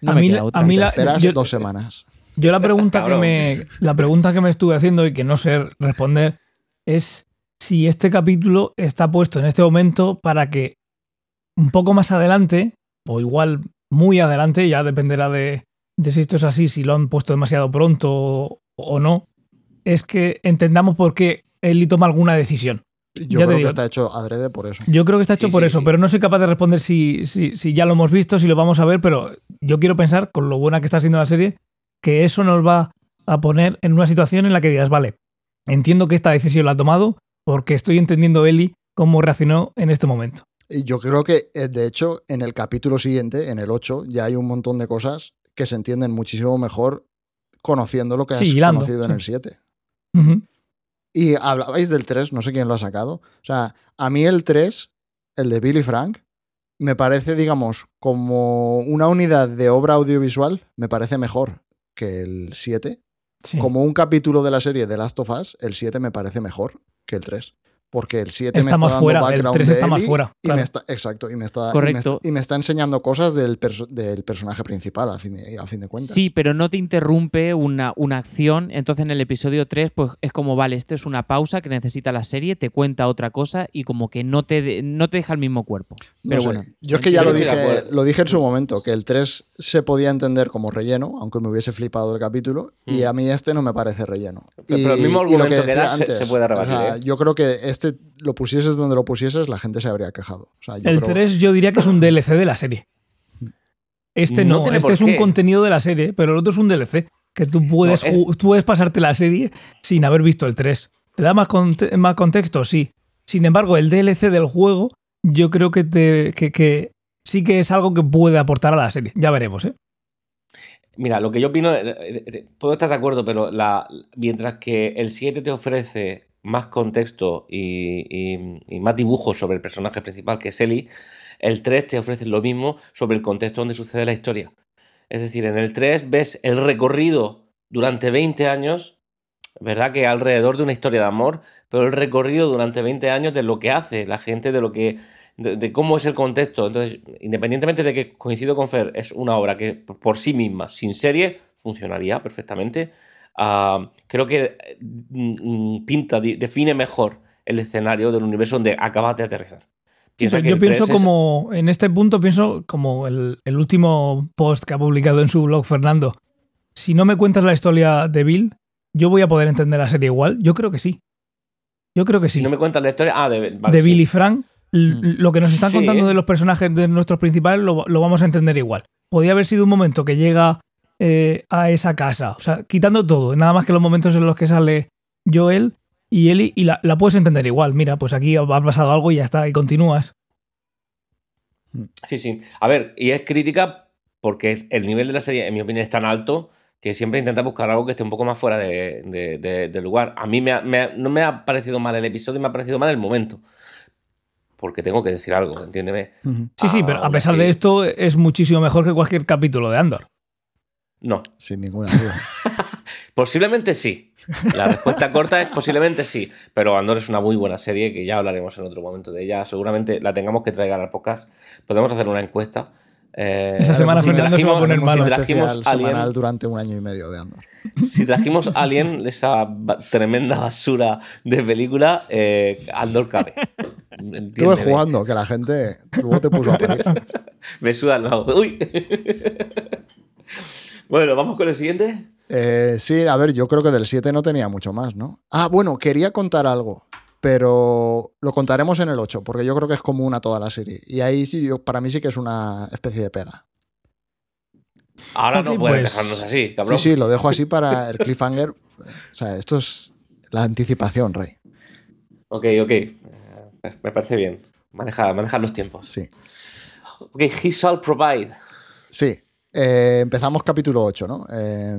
No A me mí queda la- otra. a mí Y te la- esperas yo- dos semanas. Yo la pregunta que me la pregunta que me estuve haciendo y que no sé responder es si este capítulo está puesto en este momento para que un poco más adelante o igual muy adelante ya dependerá de, de si esto es así, si lo han puesto demasiado pronto o, o no, es que entendamos por qué Eli toma alguna decisión. Yo Ya creo que está hecho adrede por eso. Yo creo que está hecho Sí, por sí, eso, sí. pero no soy capaz de responder si, si, si ya lo hemos visto, si lo vamos a ver, pero yo quiero pensar, con lo buena que está siendo la serie, que eso nos va a poner en una situación en la que digas, vale, entiendo que esta decisión la ha tomado porque estoy entendiendo Eli cómo reaccionó en este momento. Y yo creo que, eh, de hecho, en el capítulo siguiente, en el 8, ya hay un montón de cosas que se entienden muchísimo mejor conociendo lo que has Sí, hilando, conocido en el 7. Ujú. Y hablabais del 3, no sé quién lo ha sacado. O sea, a mí el 3, el de Billy Frank, me parece, digamos, como una unidad de obra audiovisual, me parece mejor que el 7. Sí. Como un capítulo de la serie The Last of Us, el 7 me parece mejor que el 3. Porque el 7 me Está está más dando fuera, el background 3 de está más Ellie fuera, Y claro. me está, exacto, y me está, y me Correcto. está- Y me, está enseñando cosas del, perso- del personaje principal, a fin de, a fin de cuentas. Sí, pero no te interrumpe una, una acción. Entonces en el episodio 3, pues es como, vale, esto es una pausa que necesita la serie, te cuenta otra cosa y como que no te, de- no te deja el mismo cuerpo. No Pero sé. bueno, Yo es que ya lo dije, lo dije en su momento, que el 3 se podía entender como relleno, aunque me hubiese flipado el capítulo, y Mm. a mí este no me parece relleno. Pero- Y- pero el mismo argumento que decía das se- se puede rebatir, o sea, ¿eh? Yo creo que este lo pusieses donde lo pusieses, la gente se habría quejado. O sea, yo El creo- 3 yo diría que es un DLC de la serie. Este No este es un contenido de la serie, pero el otro es un DLC, que tú puedes, No, es- ju- tú puedes pasarte la serie sin haber visto el 3. ¿Te da más, conte- más contexto? Sí. Sin embargo, el DLC del juego yo creo que, te, que, que sí que es algo que puede aportar a la serie. Ya veremos, ¿eh? Mira, lo que yo opino, eh, eh, eh, puedo estar de acuerdo, pero la, mientras que el 7 te ofrece más contexto y, más dibujos sobre el personaje principal que es Ellie, el 3 te ofrece lo mismo sobre el contexto donde sucede la historia. Es decir, en el 3 ves el recorrido durante 20 años, ¿verdad? Que alrededor de una historia de amor, pero el recorrido durante 20 años de lo que hace la gente, de lo que de, de cómo es el contexto. Entonces, independientemente de que coincido con Fer, es una obra que por sí misma, sin serie, funcionaría perfectamente. Ah, creo que mm, mm, pinta, define mejor el escenario del universo donde acabas de aterrizar. Sí, pero yo pienso 3 es- como, en este punto pienso como el, el último post que ha publicado en su blog Fernando. Si no me cuentas la historia de Bill, yo voy a poder entender la serie igual. Yo creo que sí. Yo creo que sí. Si no me cuentas la historia. Ah, de, vale, de sí. Bill y Frank, Mm. lo que nos están Sí. contando de los personajes de nuestros principales lo, lo vamos a entender igual. Podía haber sido un momento que llega eh, a esa casa, o sea, quitando todo, nada más que los momentos en los que sale Joel y Ellie, y la, la puedes entender igual. Mira, pues aquí ha pasado algo y ya está, y continúas. Sí, sí. A ver, y es crítica porque el nivel de la serie, en mi opinión, es tan alto que siempre intenta buscar algo que esté un poco más fuera de, de- de- del lugar. A mí me ha- me ha- no me ha parecido mal el episodio, me ha parecido mal el momento. porque tengo que decir algo, entiéndeme. Sí, sí, pero a pesar de esto es muchísimo mejor que cualquier capítulo de Andor. No. Sin ninguna duda. posiblemente sí. La respuesta corta es posiblemente sí. Pero Andor es una muy buena serie que ya hablaremos en otro momento de ella. Seguramente la tengamos que traer al podcast. Podemos hacer una encuesta. Eh, Esa semana Fernando se va a poner malo. Si trajimos Alien, durante un año y medio de Andor. Si trajimos Alien, esa tremenda basura de película, eh, Andor cabe. Estuve jugando, que la gente luego te puso a pedir. Me suda el lado. Uy. Bueno, ¿vamos con el siguiente? Eh, sí, a ver, yo creo que del 7 no tenía mucho más, ¿no? Ah, bueno, quería contar algo, pero lo contaremos en el 8, porque yo creo que es común a toda la serie. Y ahí sí, yo, para mí sí que es una especie de pega. Ahora no puedes pues dejarnos así, cabrón. Sí, sí, lo dejo así para el cliffhanger. O sea, esto es la anticipación, Rey. Ok, ok. Me parece bien. Manejar, manejar los tiempos. Sí. Ok, he shall provide. Sí. Eh, empezamos capítulo 8, ¿no? Eh,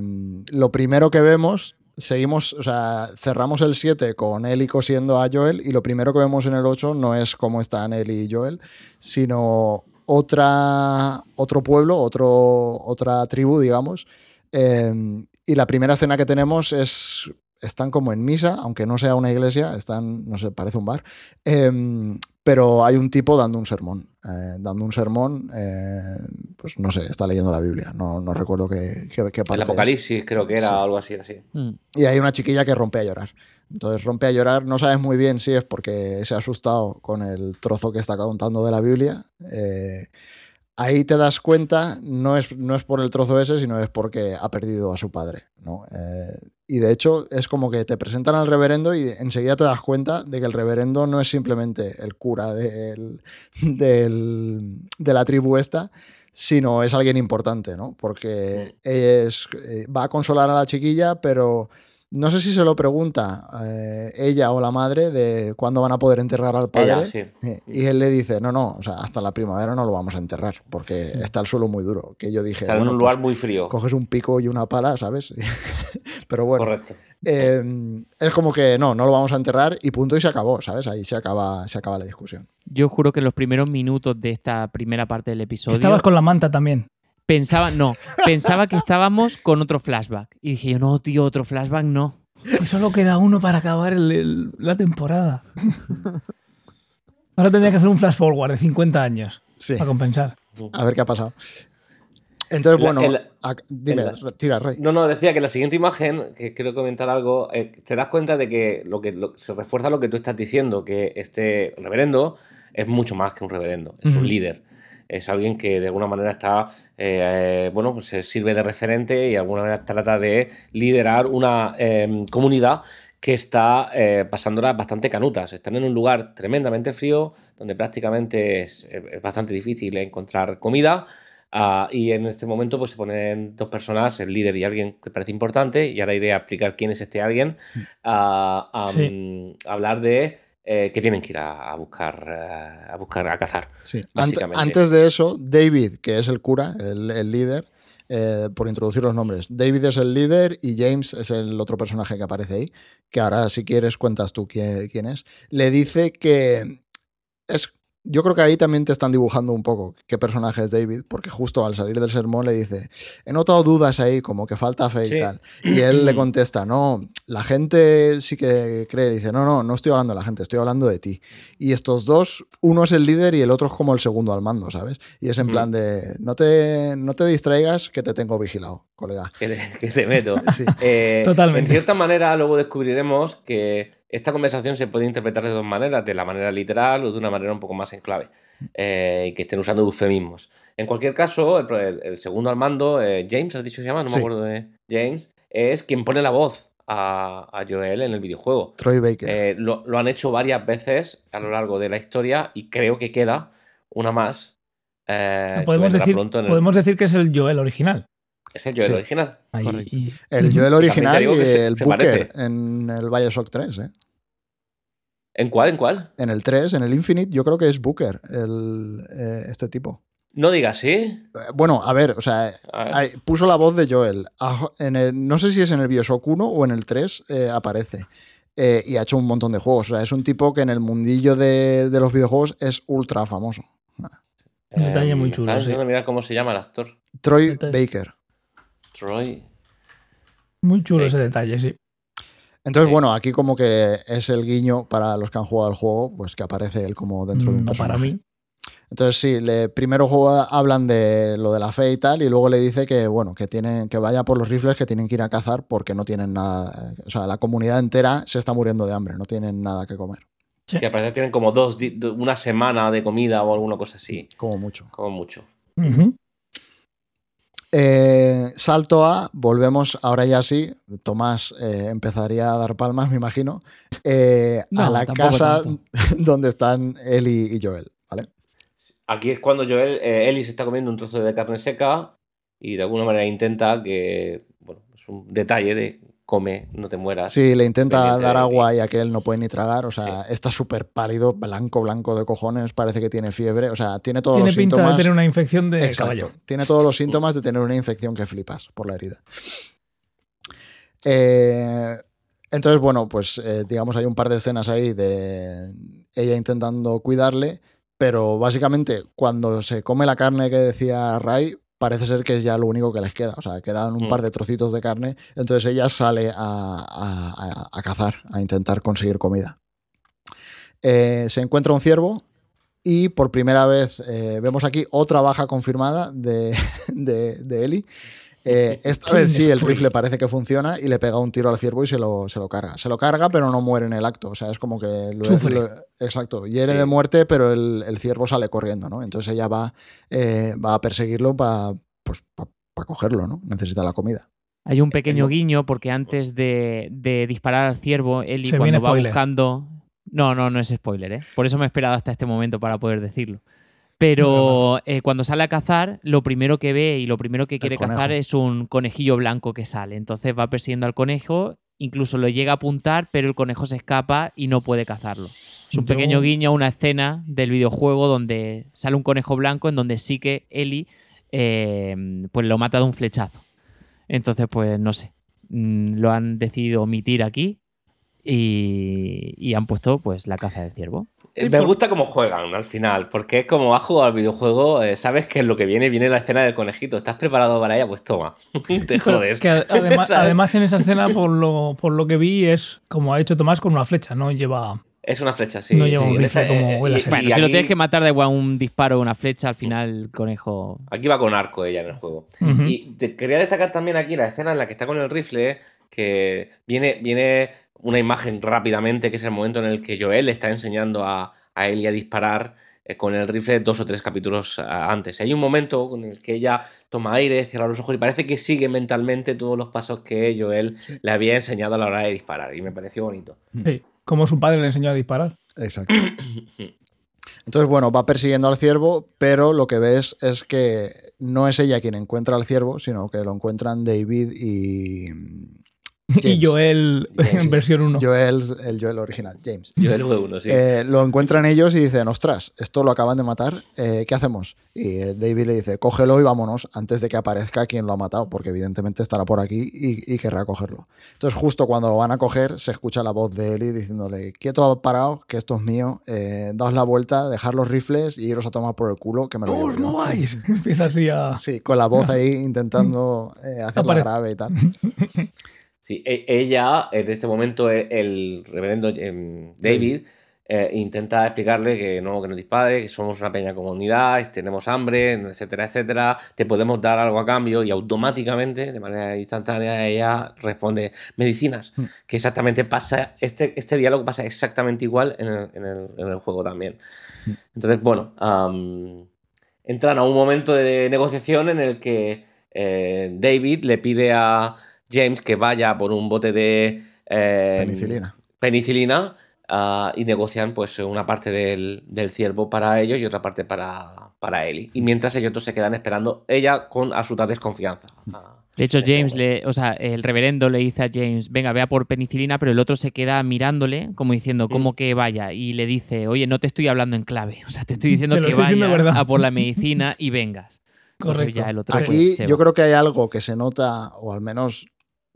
lo primero que vemos, seguimos, o sea, cerramos el 7 con Ellie cosiendo a Joel y lo primero que vemos en el 8 no es cómo están Ellie y Joel, sino otra, otro pueblo, otro, otra tribu, digamos. Eh, y la primera escena que tenemos es están como en misa, aunque no sea una iglesia, están, no sé, parece un bar, em, pero hay un tipo dando un sermón, eh, dando un sermón, eh, pues no sé, está leyendo la Biblia, no, no recuerdo qué, qué, El Apocalipsis creo que era algo así, así. Mm. Y hay una chiquilla que rompe a llorar. Entonces rompe a llorar, no sabes muy bien si es porque se ha asustado con el trozo que está contando de la Biblia. Eh, ahí te das cuenta, no es, no es por el trozo ese, sino es porque ha perdido a su padre. ¿no? Y de hecho es como que te presentan al reverendo y enseguida te das cuenta de que el reverendo no es simplemente el cura del, de la tribu esta, sino es alguien importante, ¿no? Porque es, eh, va a consolar a la chiquilla, pero no sé si se lo pregunta eh, ella o la madre de cuándo van a poder enterrar al padre. Eh, y él le dice, no, no, o sea, hasta la primavera no lo vamos a enterrar porque está el suelo muy duro. Que yo dije, en un lugar pues muy frío. Coges un pico y una pala, ¿sabes? Pero bueno. Correcto. Em, es como que no, no lo vamos a enterrar y punto y se acabó, ¿sabes? Ahí se acaba, se acaba la discusión. Yo juro que en los primeros minutos de esta primera parte del episodio... Estabas con la manta también pensaba, no, pensaba que estábamos con otro flashback. Y dije yo, no, tío, otro flashback no. Solo queda uno para acabar la temporada. Ahora tendría que hacer un flash forward de 50 años sí. para compensar. A ver qué ha pasado. Entonces, bueno, dime, tira, Rey. No, no, decía que la siguiente imagen, que quiero comentar algo, eh, te das cuenta de que, lo que se refuerza lo que tú estás diciendo, que este reverendo es mucho más que un reverendo, es un líder es alguien que de alguna manera está, eh, bueno, pues se sirve de referente y de alguna manera trata de liderar una em, comunidad que está eh, pasándolas bastante canutas. Están en un lugar tremendamente frío, donde prácticamente es, bastante difícil encontrar comida. Ah, y en este momento pues, se ponen dos personas, el líder y alguien que parece importante, y ahora iré a explicar quién es este alguien, mm. a, hablar de eh, que tienen que ir a, buscar, eh, a buscar, a cazar. Sí. Antes de eso, David, que es el cura, el, líder, eh, por introducir los nombres. David es el líder y James es el otro personaje que aparece ahí, que ahora si quieres cuentas tú quién, quién es. Le dice que es yo creo que ahí también te están dibujando un poco qué personaje es David, porque justo al salir del sermón le dice, he notado dudas ahí, como que falta fe y tal. Y él le contesta, no, la gente sí que cree, dice, no, no, no estoy hablando de la gente, estoy hablando de ti. Y estos dos, uno es el líder y el otro es como el segundo al mando, ¿sabes? Y es en plan de, no te, no te distraigas que te tengo vigilado, colega. Que te, meto. Eh, Totalmente. En cierta manera, luego descubriremos que esta conversación se puede interpretar de dos maneras, de la manera literal o de una manera un poco más en clave, eh, y que estén usando eufemismos. En cualquier caso, el, segundo al mando, eh, James, ¿has dicho que se llama? No me acuerdo de James, es quien pone la voz a, Joel en el videojuego. Troy Baker. Eh, lo, han hecho varias veces a lo largo de la historia y creo que queda una más. podemos, decir, podemos decir que es el Joel original. Es el Joel original. El Joel original y el Booker en el Bioshock 3, ¿eh? ¿En cuál? ¿En cuál? En el 3, en el Infinite, yo creo que es Booker, el, eh, este tipo. No digas, ¿sí? Eh, bueno, a ver, o sea, puso la voz de Joel. En el, no sé si es en el Bioshock 1 o en el 3 aparece. eh, y ha hecho un montón de juegos. O sea, es un tipo que en el mundillo de, de los videojuegos es ultra famoso. Un detalle muy chulo, sí. mirar cómo se llama el actor. Troy. Baker. Troy. Muy chulo Sí. ese detalle, sí. Entonces, Sí. bueno, aquí como que es el guiño para los que han jugado al juego, pues que aparece él como dentro de un Mm, No personaje. para mí. Entonces sí, le, primero juega- hablan de lo de la fe y tal, y luego le dice que bueno, que tienen, que vaya por los rifles, que tienen que ir a cazar porque no tienen nada. O sea, la comunidad entera se está muriendo de hambre, no tienen nada que comer, Sí. Que parece que tienen como dos, una semana de comida o alguna cosa así. como mucho. Como mucho. Ujú. Eh, salto a, volvemos ahora ya sí, Tomás eh, empezaría a dar palmas, me imagino, eh, a la casa tanto. donde están Eli y Joel, ¿vale? Aquí es cuando Joel, eh, Ellie se está comiendo un trozo de carne seca y de alguna manera intenta que, bueno, es un detalle de come, no te mueras. Sí, le intenta dar agua y aquel no puede ni tragar. O sea, está súper pálido, blanco, blanco de cojones. Parece que tiene fiebre. O sea, tiene todos Tiene los pinta síntomas. de tener una infección de Exacto. caballo. Tiene todos los síntomas de tener una infección que flipas por la herida. Eh, entonces, bueno, pues eh, digamos, hay un par de escenas ahí de ella intentando cuidarle, pero básicamente cuando se come la carne que decía Ray, parece ser que es ya lo único que les queda. O sea, quedan un Mm. par de trocitos de carne, entonces ella sale a, a- a- a cazar, a intentar conseguir comida. Eh, se encuentra un ciervo y por primera vez eh, vemos aquí otra baja confirmada de, de, de Eli. Eh, esta vez sí, el rifle parece que funciona y le pega un tiro al ciervo y se lo, se lo carga. Se lo carga, pero no muere en el acto. O sea, es como que. Lo, exacto. Hiere Sí. de muerte, pero el, el ciervo sale corriendo, ¿no? Entonces ella va, eh, va a perseguirlo para pues, pa- cogerlo, ¿no? Necesita la comida. Hay un pequeño guiño porque antes de, de disparar al ciervo, Eli Se cuando va spoiler. buscando... No, no, no es spoiler, ¿eh? Por eso me he esperado hasta este momento para poder decirlo. Pero eh, cuando sale a cazar, lo primero que ve y lo primero que quiere cazar es un conejillo blanco que sale. Entonces va persiguiendo al conejo, incluso lo llega a apuntar, pero el conejo se escapa y no puede cazarlo. Es un Yo- pequeño guiño a una escena del videojuego donde sale un conejo blanco en donde sí que Eli eh, pues lo mata de un flechazo. Entonces, pues no sé. mm, Lo han decidido omitir aquí y, y han puesto pues la caza del ciervo. Eh, Me gusta cómo juegan al final, porque es como has jugado al videojuego, eh, sabes que es lo que viene, viene la escena del conejito. ¿Estás preparado para ella? Pues toma, te jodes. que además, en esa escena, por lo, por lo que vi, es como ha hecho Tomás con una flecha, no lleva. Es una flecha, sí. No lleva sí. un rifle esa- como eh, y- y Bueno, si lo tienes que matar de igual un disparo o una flecha, al final el conejo. Aquí va con arco ella en el juego. Y te quería destacar también aquí la escena en la que está con el rifle, que viene, viene una imagen rápidamente, que es el momento en el que Joel le está enseñando a, a Ellie a disparar eh, con el rifle dos o tres capítulos antes. Hay un momento en el que ella toma aire, cierra los ojos y parece que sigue mentalmente todos los pasos que Joel le había enseñado a la hora de disparar. Y me pareció bonito. Sí, como su padre le enseñó a disparar. Exacto. Entonces, bueno, va persiguiendo al ciervo, pero lo que ves es que no es ella quien encuentra al ciervo, sino que lo encuentran David y. Y James. Joel James. en versión 1. Joel, el Joel original, James. Joel fue uno, sí. Eh, lo encuentran ellos y dicen, ostras, esto lo acaban de matar, eh, ¿qué hacemos? Y eh, David le dice, cógelo y vámonos antes de que aparezca quien lo ha matado, porque evidentemente estará por aquí y, y querrá cogerlo. Entonces justo cuando lo van a coger, se escucha la voz de Eli diciéndole, quieto parado, que esto es mío, eh, daos la vuelta, dejar los rifles y iros a tomar por el culo, que me lo ¡Oh, yo". no vais! Empieza así a. Sí, con la voz ahí intentando eh, hacerla Apare- grave y tal. Sí, e- ella, en este momento, el reverendo em, David eh, intenta explicarle que no, que no dispare, que somos una pequeña comunidad, tenemos hambre, etcétera, etcétera, te podemos dar algo a cambio y automáticamente, de manera instantánea, ella responde medicinas, Mm. que exactamente pasa, este, este diálogo pasa exactamente igual en el, en el- en el juego también. Entonces, bueno, entran a un momento de negociación en el que eh, David le pide a James que vaya por un bote de eh, Penicilina. penicilina, ah, y negocian pues una parte del, del ciervo para ellos y otra parte para, para Ellie. Y mientras ellos dos se quedan esperando, ella con absoluta desconfianza. Ah, De hecho, Este James le, o sea, el reverendo le dice a James, venga, vea por penicilina, pero el otro se queda mirándole, como diciendo, ¿cómo que vaya? Y le dice, oye, no te estoy hablando en clave. O sea, te estoy diciendo Te que estoy diciendo vayas verdad. a por la medicina y vengas. Entonces Correcto. ya el otro, Aquí yo creo que hay algo que se nota, o al menos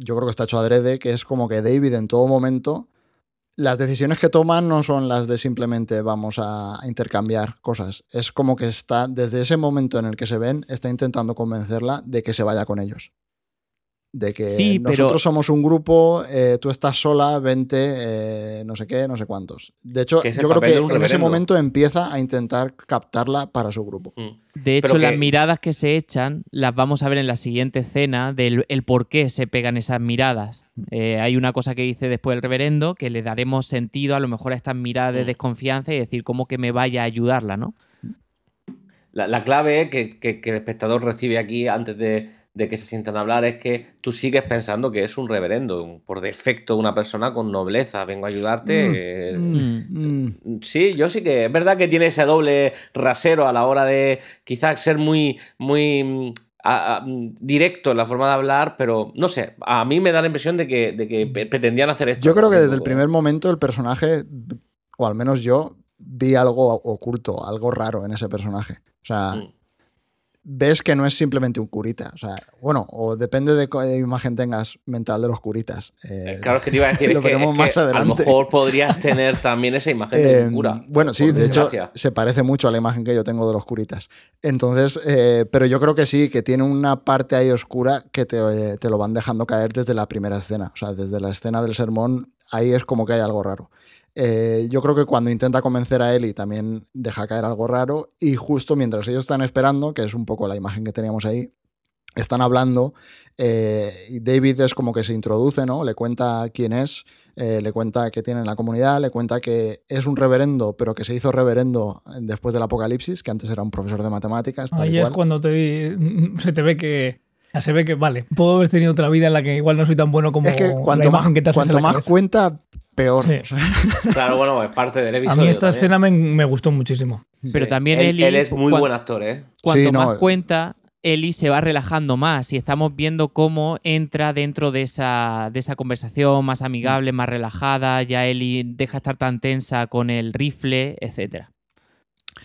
yo creo que está hecho adrede, que es como que David en todo momento las decisiones que toman no son las de simplemente vamos a intercambiar cosas. Es como que está, desde ese momento en el que se ven, está intentando convencerla de que se vaya con ellos de que Sí, pero- nosotros somos un grupo, eh, tú estás sola, vente, eh, no sé qué, no sé cuántos. De hecho, yo creo que en ese momento empieza a intentar captarla para su grupo. Mm. De hecho, las miradas que se echan las vamos a ver en la siguiente escena del el por qué se pegan esas miradas. Eh, hay una cosa que dice después el reverendo que le daremos sentido a lo mejor a estas miradas de Mm. desconfianza y decir cómo que me vaya a ayudarla, ¿no? La, la clave que, que- que el espectador recibe aquí antes de, de que se sientan a hablar es que tú sigues pensando que es un reverendo, por defecto una persona con nobleza, vengo a ayudarte. eh, Mm, mm. Sí, yo sí que es verdad que tiene ese doble rasero a la hora de quizás ser muy, muy mm, a- a- mm, directo en la forma de hablar, pero no sé, a mí me da la impresión de que, de que pretendían hacer esto. Yo creo que desde el primer momento el personaje, o al menos yo, vi algo oculto, algo raro en ese personaje. O sea, Mm. Ves que no es simplemente un curita. O sea, bueno, o depende de qué imagen tengas mental de los curitas. Eh, Claro, es que te iba a decir Lo que, veremos es más que a lo mejor podrías tener también esa imagen de Eh, un cura. bueno, sí, de hecho se parece mucho a la imagen que yo tengo de los curitas. Entonces, eh, pero yo creo que sí, que tiene una parte ahí oscura que te, eh, te lo van dejando caer desde la primera escena. O sea, desde la escena del sermón, ahí es como que hay algo raro. Eh, yo creo que cuando intenta convencer a Ellie también deja caer algo raro y justo mientras ellos están esperando, que es un poco la imagen que teníamos ahí, están hablando eh, y David es como que se introduce, ¿no? Le cuenta quién es, eh, le cuenta que tiene en la comunidad, le cuenta que es un reverendo, pero que se hizo reverendo después del apocalipsis, que antes era un profesor de matemáticas. Ahí es cuando te, se te ve que. Ya Se ve que, vale, puedo haber tenido otra vida en la que igual no soy tan bueno como Es que la cuanto imagen más, que te haces en cuanto la más cabeza. cuenta, peor. Sí. Claro, bueno, es parte del A episodio. mí esta también. escena me, me gustó muchísimo. Pero Sí. también él, Ellie, él es muy buen actor, ¿eh? Cuanto Sí, no, más cuenta, Ellie se va relajando más y estamos viendo cómo entra dentro de esa, de esa conversación más amigable, más relajada. Ya Ellie deja de estar tan tensa con el rifle, etcétera.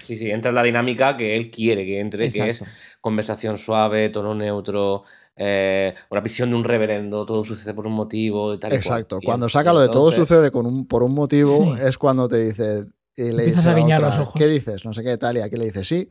Sí, sí, entra en la dinámica que él quiere que entre, que es conversación suave, tono neutro, eh, una visión de un reverendo, todo sucede por un motivo y tal. y cual. Exacto. Y Cuando saca lo de todo entonces- sucede con un, por un motivo, Sí. es cuando te dice. Y le Empiezas dice a guiñar otra, los ojos. ¿Qué dices? No sé qué tal. Y aquí le dice, sí.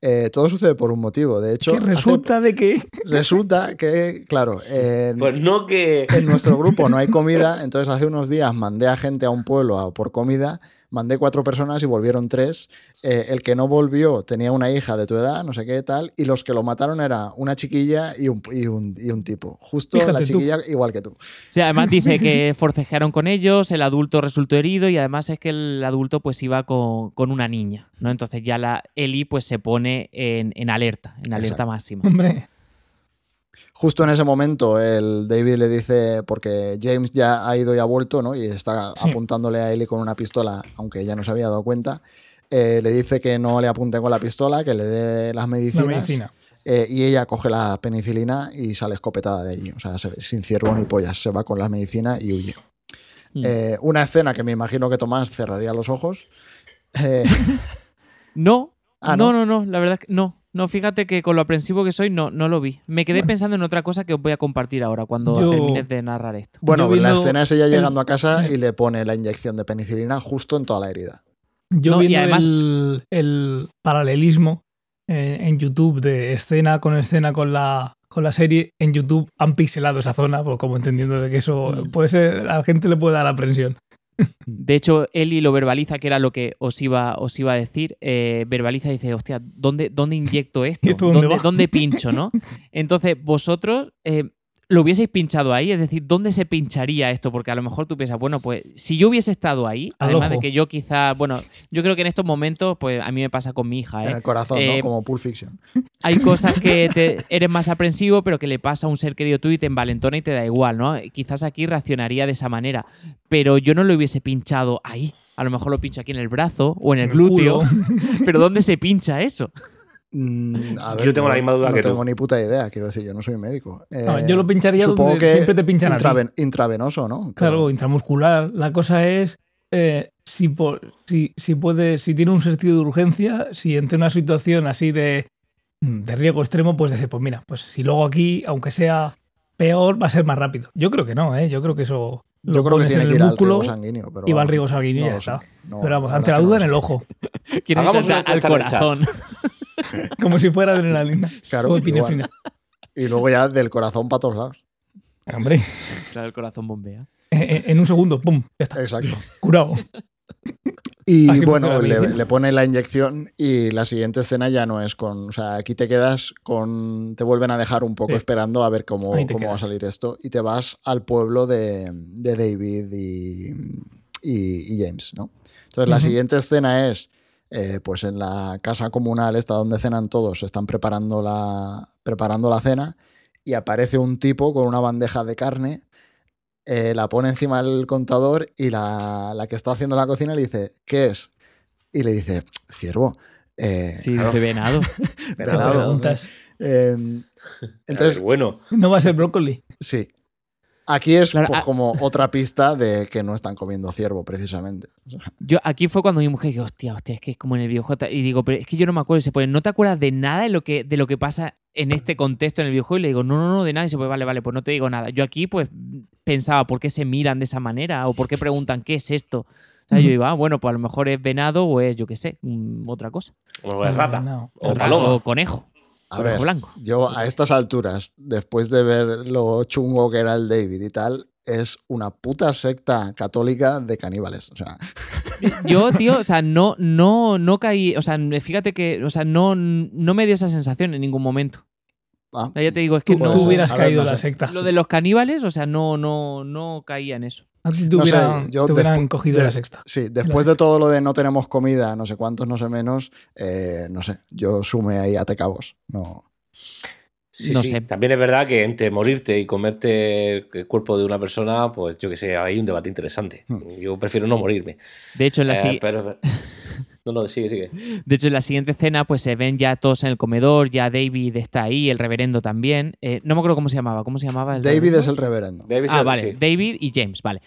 eh, todo sucede por un motivo. De hecho, hace- resulta de que. resulta que, claro, en, Pues no que. en nuestro grupo no hay comida, entonces hace unos días mandé a gente a un pueblo a por comida, mandé cuatro personas y volvieron tres. Eh, el que no volvió tenía una hija de tu edad, no sé qué tal, y los que lo mataron era una chiquilla y un, y un, y un tipo. Justo Fíjate la tú. chiquilla igual que tú. O sea, además dice que forcejearon con ellos, el adulto resultó herido y además es que el adulto pues iba con, con una niña, ¿no? Entonces ya la Ellie pues se pone en, en alerta, en alerta Exacto. máxima. Hombre, Justo en ese momento el David le dice, porque James ya ha ido y ha vuelto, ¿no? Y está Sí. apuntándole a Ellie con una pistola, aunque ya no se había dado cuenta. eh, le dice que no le apunte con la pistola, que le dé las la medicinas. medicina. Eh, y ella coge la penicilina y sale escopetada de allí. O sea, se- sin ciervo ni pollas. Se va con las medicinas y huye. Mm. Eh, una escena que me imagino que Tomás cerraría los ojos. No, Ah, no, ¿no? no, no, la verdad es que no. No, fíjate que con lo aprensivo que soy, no, no lo vi. Me quedé Bueno. pensando en otra cosa que os voy a compartir ahora cuando Yo- termines de narrar esto. bueno, Yo la escena es ella el- llegando a casa sí. y le pone la inyección de penicilina justo en toda la herida. Yo No, y viendo además- el, el paralelismo eh, en YouTube de escena con escena con la, con la serie, en YouTube han pixelado esa zona, pues como entendiendo de que eso Mm. puede ser, a la gente le puede dar aprensión. De hecho, Eli lo verbaliza, que era lo que os iba, os iba a decir. eh, verbaliza y dice, hostia, ¿dónde, dónde inyecto esto? Dónde pincho, no? Entonces, vosotros eh, lo hubieseis pinchado ahí, es decir, ¿dónde se pincharía esto? Porque a lo mejor tú piensas, bueno, pues si yo hubiese estado ahí, Al además de que yo quizá, bueno, yo creo que en estos momentos, pues a mí me pasa con mi hija, En ¿eh? el corazón, Eh, ¿no? Como Pulp Fiction. Hay cosas que te, eres más aprensivo, pero que le pasa a un ser querido tuyo y te envalentona y te da igual, ¿no? Quizás aquí reaccionaría de esa manera, pero yo no lo hubiese pinchado ahí. A lo mejor lo pincho aquí en el brazo o en el En el glúteo. culo. pero ¿dónde se pincha eso? Mm, a Yo tengo la misma duda no que tú. tengo ni puta idea, quiero decir, yo no soy médico. No, Eh, yo lo pincharía supongo donde que siempre te pinchan a ti. intraven- intravenoso, ¿no? Claro, intramuscular. La cosa es eh, si, si, si puede, si tiene un sentido de urgencia, si ante una situación así de, de riesgo extremo, pues decir, pues mira, pues si luego aquí, aunque sea peor, va a ser más rápido. Yo creo que no, ¿eh? Yo creo que eso. lo Yo creo que tiene en que el ir al riego sanguíneo. Pero y va al riego sanguíneo y no ya lo sé. está. No, Pero vamos, ante la duda en el ojo, Quieren Hagamos una al corazón. como si fuera adrenalina Claro, o igual. epinefrina. Y luego ya del corazón para todos lados. Hombre, Claro, el corazón bombea. en, en un segundo, ¡pum! Ya está, Exacto. curado. Y Así bueno, le, le pone la inyección y la siguiente escena ya no es con. O sea, aquí te quedas con. Te vuelven a dejar un poco Sí. esperando a ver cómo, cómo va a salir esto. Y te vas al pueblo de, de David y, y- y James, ¿no? Entonces, la siguiente escena es. Eh, pues en la casa comunal, esta donde cenan todos, están preparando la, preparando la cena y aparece un tipo con una bandeja de carne eh, la pone encima del contador y la, la que está haciendo la cocina le dice, ¿qué es? Y le dice, ciervo. Eh, Sí, dice venado. Venado. preguntas. eh, entonces, entonces, bueno, No va a ser brócoli. sí. Aquí es Claro, pues, ah- como otra pista de que no están comiendo ciervo, precisamente. O Yo aquí fue cuando mi mujer dijo, hostia, hostia, es que es como en el videojuego. Y digo, pero es que yo no me acuerdo. Y se pone, ¿no te acuerdas de nada de lo que, de lo que pasa en este contexto en el videojuego? Y le digo, no, no, no, de nada. Y se pone, vale, vale, pues no te digo nada. Yo aquí, pues, pensaba, ¿por qué se miran de esa manera? ¿O por qué preguntan qué es esto? O sea, yo digo, ah, bueno, pues a lo mejor es venado o es, yo qué sé, mm, otra cosa. como es rata. No. O paloma. O conejo. A ver, blanco. yo a estas alturas, después de ver lo chungo que era el David y tal, es una puta secta católica de caníbales. O sea, Yo, tío, o sea, no, no, no caí. O sea, fíjate que, o sea, no, no me dio esa sensación en ningún momento. ah, ya te digo, es que Tú, no. tú hubieras ver, caído no la secta. Lo de los caníbales, o sea, no, no, no caía en eso. No sé, yo te hubieran cogido de- la sexta. Sí, después de todo lo de no tenemos comida, no sé cuántos, no sé menos, eh, no sé, yo sume ahí a cabos. No. Sí, No sí. sé. También es verdad que entre morirte y comerte el cuerpo de una persona, pues yo que sé, hay un debate interesante. Hmm. Yo prefiero no morirme. De hecho, en la, Eh, si- pero... No, no, sigue, sigue. de hecho, en la siguiente escena, pues se ven ya todos en el comedor, ya David está ahí, el reverendo también. Eh, no me acuerdo cómo se llamaba. ¿Cómo se llamaba? el David reverendo? es el reverendo. David Ah, vale. sí. David y James, vale.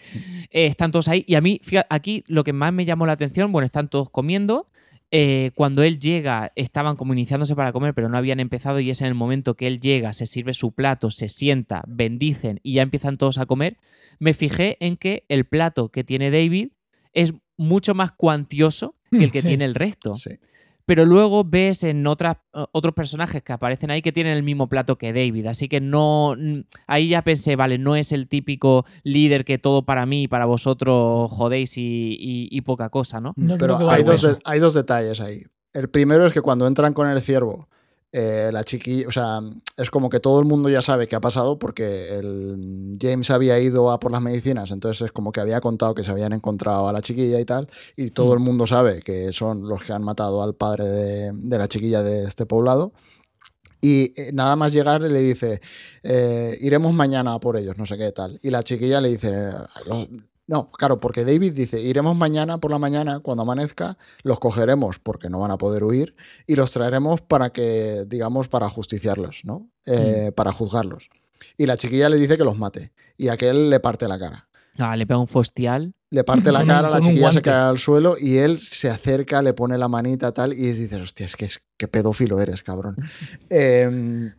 Eh, están todos ahí. Y a mí, fíjate, aquí lo que más me llamó la atención, bueno, están todos comiendo. Eh, cuando él llega, estaban como iniciándose para comer, pero no habían empezado. Y es en el momento que él llega, se sirve su plato, se sienta, bendicen y ya empiezan todos a comer. Me fijé en que el plato que tiene David es mucho más cuantioso que el que Sí. tiene el resto. Sí. Pero luego ves en otras, eh, otros personajes que aparecen ahí que tienen el mismo plato que David. Así que no. mm, Ahí ya pensé, vale, no es el típico líder que todo para mí y para vosotros jodéis y, y- y poca cosa, ¿no? Yo Pero que hay dos, hay dos detalles ahí. El primero es que cuando entran con el ciervo, eh, la chiqui, o sea, es como que todo el mundo ya sabe qué ha pasado porque el James había ido a por las medicinas, entonces es como que había contado que se habían encontrado a la chiquilla y tal, y todo el mundo sabe que son los que han matado al padre de, de la chiquilla de este poblado. Y eh, nada más llegar le dice, eh, iremos mañana a por ellos, no sé qué tal. Y la chiquilla le dice, "Los- no, claro, porque David dice, iremos mañana por la mañana, cuando amanezca, los cogeremos porque no van a poder huir y los traeremos para que, digamos, para justiciarlos, ¿no? Eh, Para juzgarlos. Y la chiquilla le dice que los mate y aquel le parte la cara. Ah, le pega un fostial. Le parte la cara, la chiquilla se cae al suelo y él se acerca, le pone la manita tal y dices, hostia, es que es que pedófilo eres, cabrón. Em,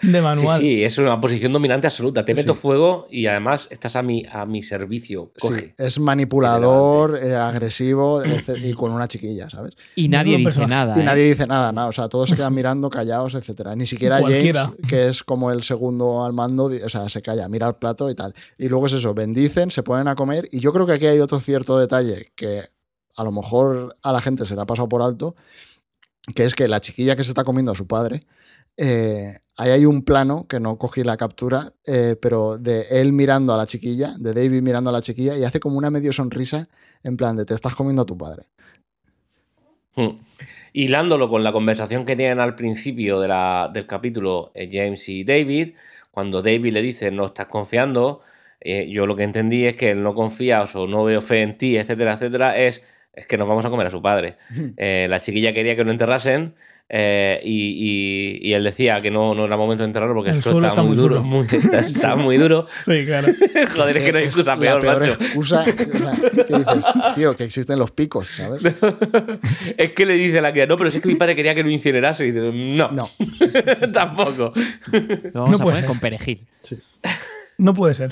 De manual. sí, es una posición dominante absoluta. Te meto Sí. fuego y además estás a mi, a mi servicio. sí, es manipulador, eh, agresivo etc- y con una chiquilla, ¿sabes? Y nadie dice personaje. nada. Y ¿eh? nadie dice nada, nada. O sea, todos se quedan mirando callados, etcétera. Ni siquiera Cualquiera. James, que es como el segundo al mando, o sea, se calla, mira el plato y tal. Y luego es eso, bendicen, se ponen a comer. Y yo creo que aquí hay otro cierto detalle que a lo mejor a la gente se le ha pasado por alto, que es que la chiquilla que se está comiendo a su padre, eh, ahí hay un plano que no cogí la captura, eh, pero de él mirando a la chiquilla, de David mirando a la chiquilla, y hace como una medio sonrisa en plan de te estás comiendo a tu padre. Hmm. Hilándolo con la conversación que tienen al principio de la- del capítulo eh, James y David, cuando David le dice no estás confiando, yo lo que entendí es que el no confías o no veo fe en ti, etcétera, etcétera, es, es que nos vamos a comer a su padre. Eh, la chiquilla quería que lo enterrasen eh, y, y- y él decía que no, no era momento de enterrarlo porque El el suelo suelo está, está muy duro, duro. muy- está, está muy duro. Sí, claro. Joder, es que no hay excusa la peor, peor macho. excusa, o sea, que dices, tío, que existen los picos, ¿sabes? es que le dice a la que no, pero si es que mi padre quería que lo incinerase. Y dice, no, No. tampoco. Lo vamos No a puede poner ser. con perejil. No puede ser.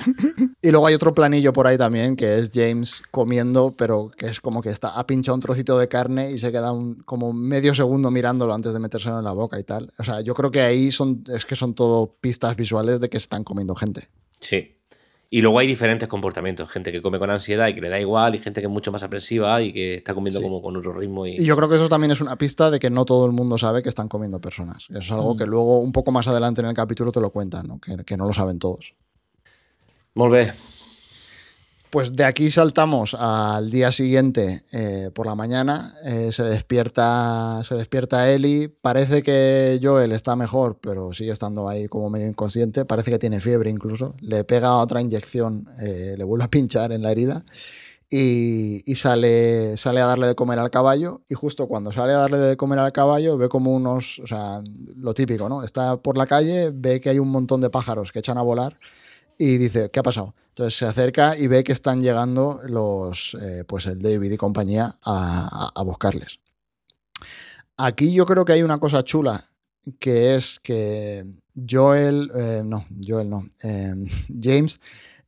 Y luego hay otro planillo por ahí también, que es James comiendo, pero que es como que está, ha pinchado un trocito de carne y se queda un, como medio segundo mirándolo antes de metérselo en la boca y tal. O sea, yo creo que ahí son, es que son todo pistas visuales de que se están comiendo gente. Sí. Y luego hay diferentes comportamientos, gente que come con ansiedad y que le da igual, y gente que es mucho más aprensiva y que está comiendo Sí. como con otro ritmo. Y... Y yo creo que eso también es una pista de que no todo el mundo sabe que están comiendo personas. Eso es algo que luego, un poco más adelante en el capítulo, te lo cuentan, ¿no? Que, que no lo saben todos. Molt bé. Pues de aquí saltamos al día siguiente eh, por la mañana. eh, se despierta, se despierta Ellie. Parece que Joel está mejor, pero sigue estando ahí como medio inconsciente. Parece que tiene fiebre incluso. Le pega otra inyección, eh, le vuelve a pinchar en la herida y, y sale, sale a darle de comer al caballo. Y justo cuando sale a darle de comer al caballo, ve como unos, o sea, lo típico, ¿no? Está por la calle, ve que hay un montón de pájaros que echan a volar y dice, ¿qué ha pasado? Entonces se acerca y ve que están llegando los, eh, pues el David y compañía a, a- a buscarles. Aquí yo creo que hay una cosa chula, que es que Joel, eh, no, Joel no, eh, James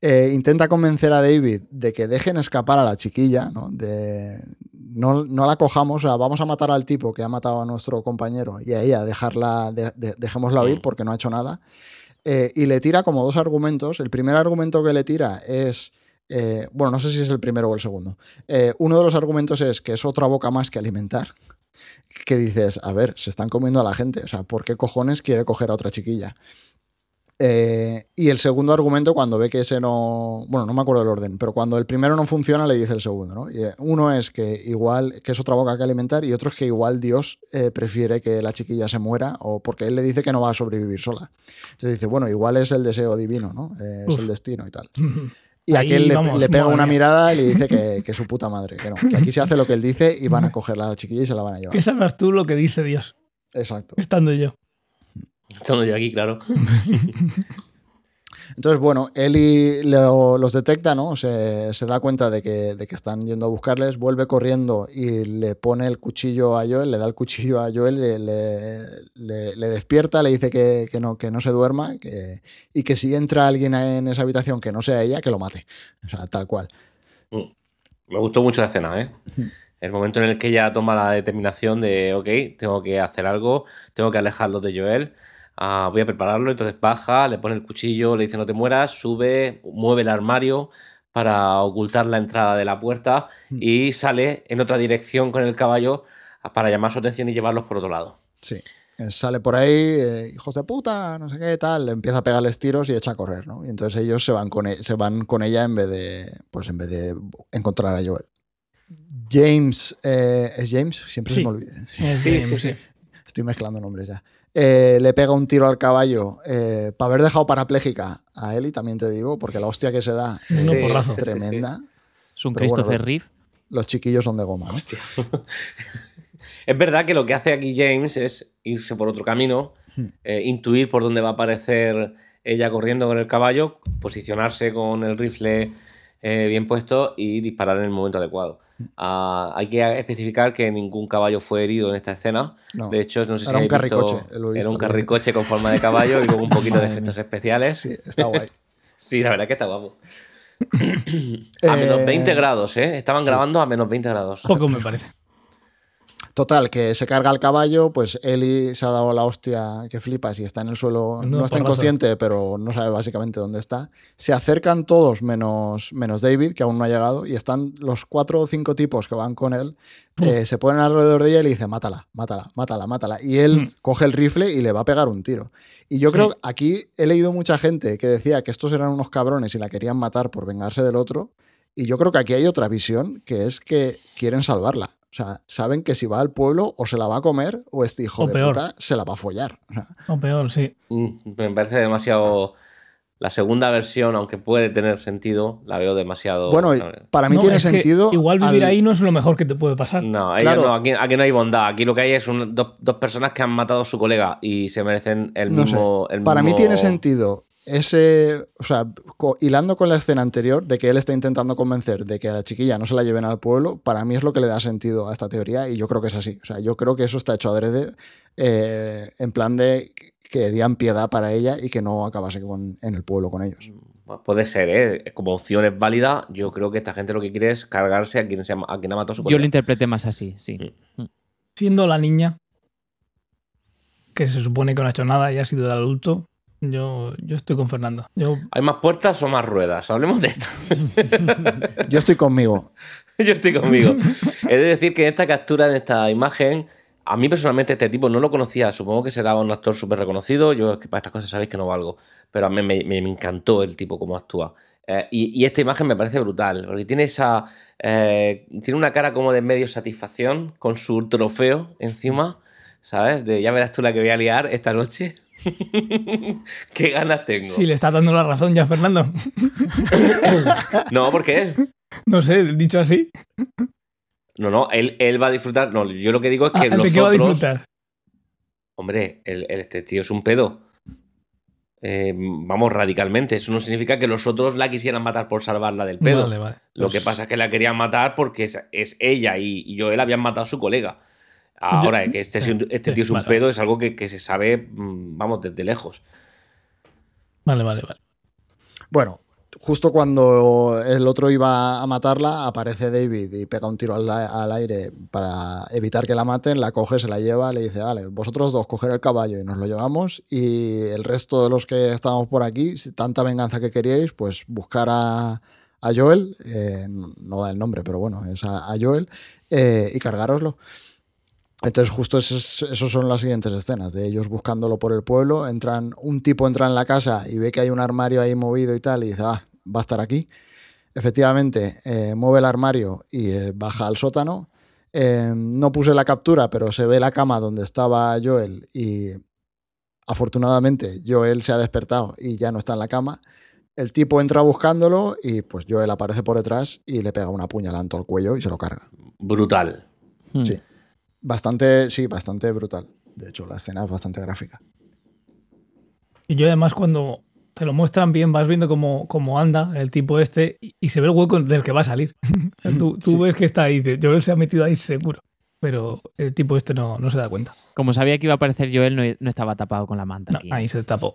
eh, intenta convencer a David de que dejen escapar a la chiquilla, ¿no? De, no, no la cojamos, o sea, vamos a matar al tipo que ha matado a nuestro compañero y a ella dejarla, de- de- dejémosla ir porque no ha hecho nada. Eh, y le tira como dos argumentos. El primer argumento que le tira es, eh, bueno, no sé si es el primero o el segundo. Eh, uno de los argumentos es que es otra boca más que alimentar. Que dices, a ver, se están comiendo a la gente. O sea, ¿por qué cojones quiere coger a otra chiquilla? Eh, y el segundo argumento, cuando ve que ese no. Bueno, no me acuerdo el orden, pero cuando el primero no funciona, le dice el segundo, ¿no? Y, eh, uno es que igual, que es otra boca que alimentar, y otro es que igual Dios eh, prefiere que la chiquilla se muera, o porque él le dice que no va a sobrevivir sola. Entonces dice, bueno, igual es el deseo divino, ¿no? Es Uf. el destino y tal. Y Ahí, aquel le, vamos, le pega una mía. mirada y le dice que, que su puta madre, que no, que aquí se hace lo que él dice y van a coger a la chiquilla y se la van a llevar. ¿Qué sabrás tú lo que dice Dios? Exacto. Estando yo. Estando yo aquí, claro. Entonces, bueno, Eli lo- los detecta, ¿no? Se, se da cuenta de que, de que están yendo a buscarles, vuelve corriendo y le pone el cuchillo a Joel, le da el cuchillo a Joel, le, le- le- le despierta, le dice que, que no, que no se duerma que, y que si entra alguien en esa habitación que no sea ella, que lo mate. O sea, tal cual. Mm. Me gustó mucho la escena, ¿eh? El momento en el que ella toma la determinación de, ok, tengo que hacer algo, tengo que alejarlo de Joel, ah, voy a prepararlo, entonces baja, le pone el cuchillo, le dice no te mueras, sube, mueve el armario para ocultar la entrada de la puerta y sale en otra dirección con el caballo para llamar su atención y llevarlos por otro lado. Sí. Eh, Sale por ahí, eh, hijos de puta, no sé qué tal, le empieza a pegarles tiros y echa a correr, ¿no? Y entonces ellos se van con, e- se van con ella en vez de, pues en vez de encontrar a Joel. James, eh, ¿es James? Siempre se Sí. me olvida. Sí, James, sí, sí. Estoy mezclando nombres ya. Eh, le pega un tiro al caballo para haber dejado parapléjica a Eli, también te digo, porque la hostia que se da es tremenda. Es un Pero bueno, Christopher Reeve. Los chiquillos son de goma, ¿no? Es verdad que lo que hace aquí James es irse por otro camino, eh, intuir por dónde va a aparecer ella corriendo con el caballo, posicionarse con el rifle eh, bien puesto y disparar en el momento adecuado. Ah, hay que especificar que ningún caballo fue herido en esta escena. No. De hecho, no sé si Era un habéis visto- carricoche, lo he Era un visto. carricoche con forma de caballo y luego un poquito de efectos especiales. Sí, está guay. Sí, la verdad que está guapo. A menos Eh, 20 grados, ¿eh? Estaban grabando a menos 20 grados. Poco me parece. Total, que se carga el caballo, pues Eli se ha dado la hostia que flipas y está en el suelo, no está inconsciente, pero no sabe básicamente dónde está. Se acercan todos menos, menos David, que aún no ha llegado, y están los cuatro o cinco tipos que van con él, eh, se ponen alrededor de ella y le dicen, mátala, mátala, mátala, mátala. Y él Mm. coge el rifle y le va a pegar un tiro. Y yo Sí. creo, aquí he leído mucha gente que decía que estos eran unos cabrones y la querían matar por vengarse del otro. Y yo creo que aquí hay otra visión, que es que quieren salvarla. O sea, saben que si va al pueblo o se la va a comer o este hijo O de peor. puta se la va a follar. O sea, O peor, sí. Mm, Me parece demasiado. La segunda versión, aunque puede tener sentido, la veo demasiado. bueno, para mí No, tiene sentido. Igual vivir al- ahí no es lo mejor que te puede pasar. No, ellos Claro. no, aquí, aquí no hay bondad. Aquí lo que hay es un- dos, dos personas que han matado a su colega y se merecen el No sé. mismo. el Para mí mismo- tiene sentido ese, o sea, co- hilando con la escena anterior de que él está intentando convencer de que a la chiquilla no se la lleven al pueblo, para mí es lo que le da sentido a esta teoría y yo creo que es así. O sea, yo creo que eso está hecho adrede eh, en plan de que querían piedad para ella y que no acabase con- en el pueblo con ellos. puede ser, ¿eh? Como opción es válida, yo creo que esta gente lo que quiere es cargarse a quien, se ha, a quien ha matado a su Yo lo interpreté más así, sí. Mm. Siendo la niña, que se supone que no ha hecho nada y ha sido el adulto, yo, yo estoy con Fernando. Yo, ¿Hay más puertas o más ruedas? Hablemos de esto. Yo estoy conmigo. Yo estoy conmigo. He de decir que en esta captura, en esta imagen, a mí personalmente este tipo no lo conocía. Supongo que será un actor súper reconocido. Yo es que para estas cosas sabéis que no valgo. Pero a mí me, me- me encantó el tipo cómo actúa. Eh, y, y esta imagen me parece brutal. Porque tiene esa. eh, tiene una cara como de medio satisfacción con su trofeo encima. ¿Sabes? De ya verás tú la que voy a liar esta noche. ¿Qué ganas tengo? si le estás dando la razón ya, Fernando. No, ¿por qué? No sé, dicho así. No, no, él, él va a disfrutar. No, yo lo que digo es Ah, que ¿De los qué va a disfrutar? Hombre, el, el- este tío es un pedo. Eh, vamos, radicalmente. Eso no significa que los otros la quisieran matar por salvarla del pedo. Vale, vale. Lo Pues- que pasa es que la querían matar porque es, es ella y, y Joel habían matado a su colega. Ahora, que este, es un- este Sí, tío es un vale, pedo es algo que, que se sabe, mm, vamos, desde lejos. Vale, vale, vale. Bueno, justo cuando el otro iba a matarla, aparece David y pega un tiro al, al aire para evitar que la maten, la coge, se la lleva, le dice, vale, vosotros dos coger el caballo y nos lo llevamos y el resto de los que estábamos por aquí, si tanta venganza que queríais, pues buscar a, a Joel, eh, no da el nombre, pero bueno, es a, a Joel, eh, y cargároslo. Entonces justo esos, esos son las siguientes escenas, de ellos buscándolo por el pueblo, entran, un tipo entra en la casa y ve que hay un armario ahí movido y tal, y dice, ah, va a estar aquí. Efectivamente, eh, mueve el armario y eh, baja al sótano. Eh, no puse la captura, pero se ve la cama donde estaba Joel y afortunadamente Joel se ha despertado y ya no está en la cama. El tipo entra buscándolo y pues Joel aparece por detrás y le pega una puñalada al cuello y se lo carga. Brutal. Hmm. Sí. Bastante, sí, bastante brutal. De hecho, la escena es bastante gráfica. Y yo además cuando te lo muestran bien vas viendo cómo, cómo anda el tipo este y, y se ve el hueco del que va a salir. tú tú Sí. ves que está ahí, dices, Joel se ha metido ahí seguro. Pero el tipo este no, no se da cuenta. Como sabía que iba a aparecer Joel, no, no estaba tapado con la manta No, aquí. ahí se tapó.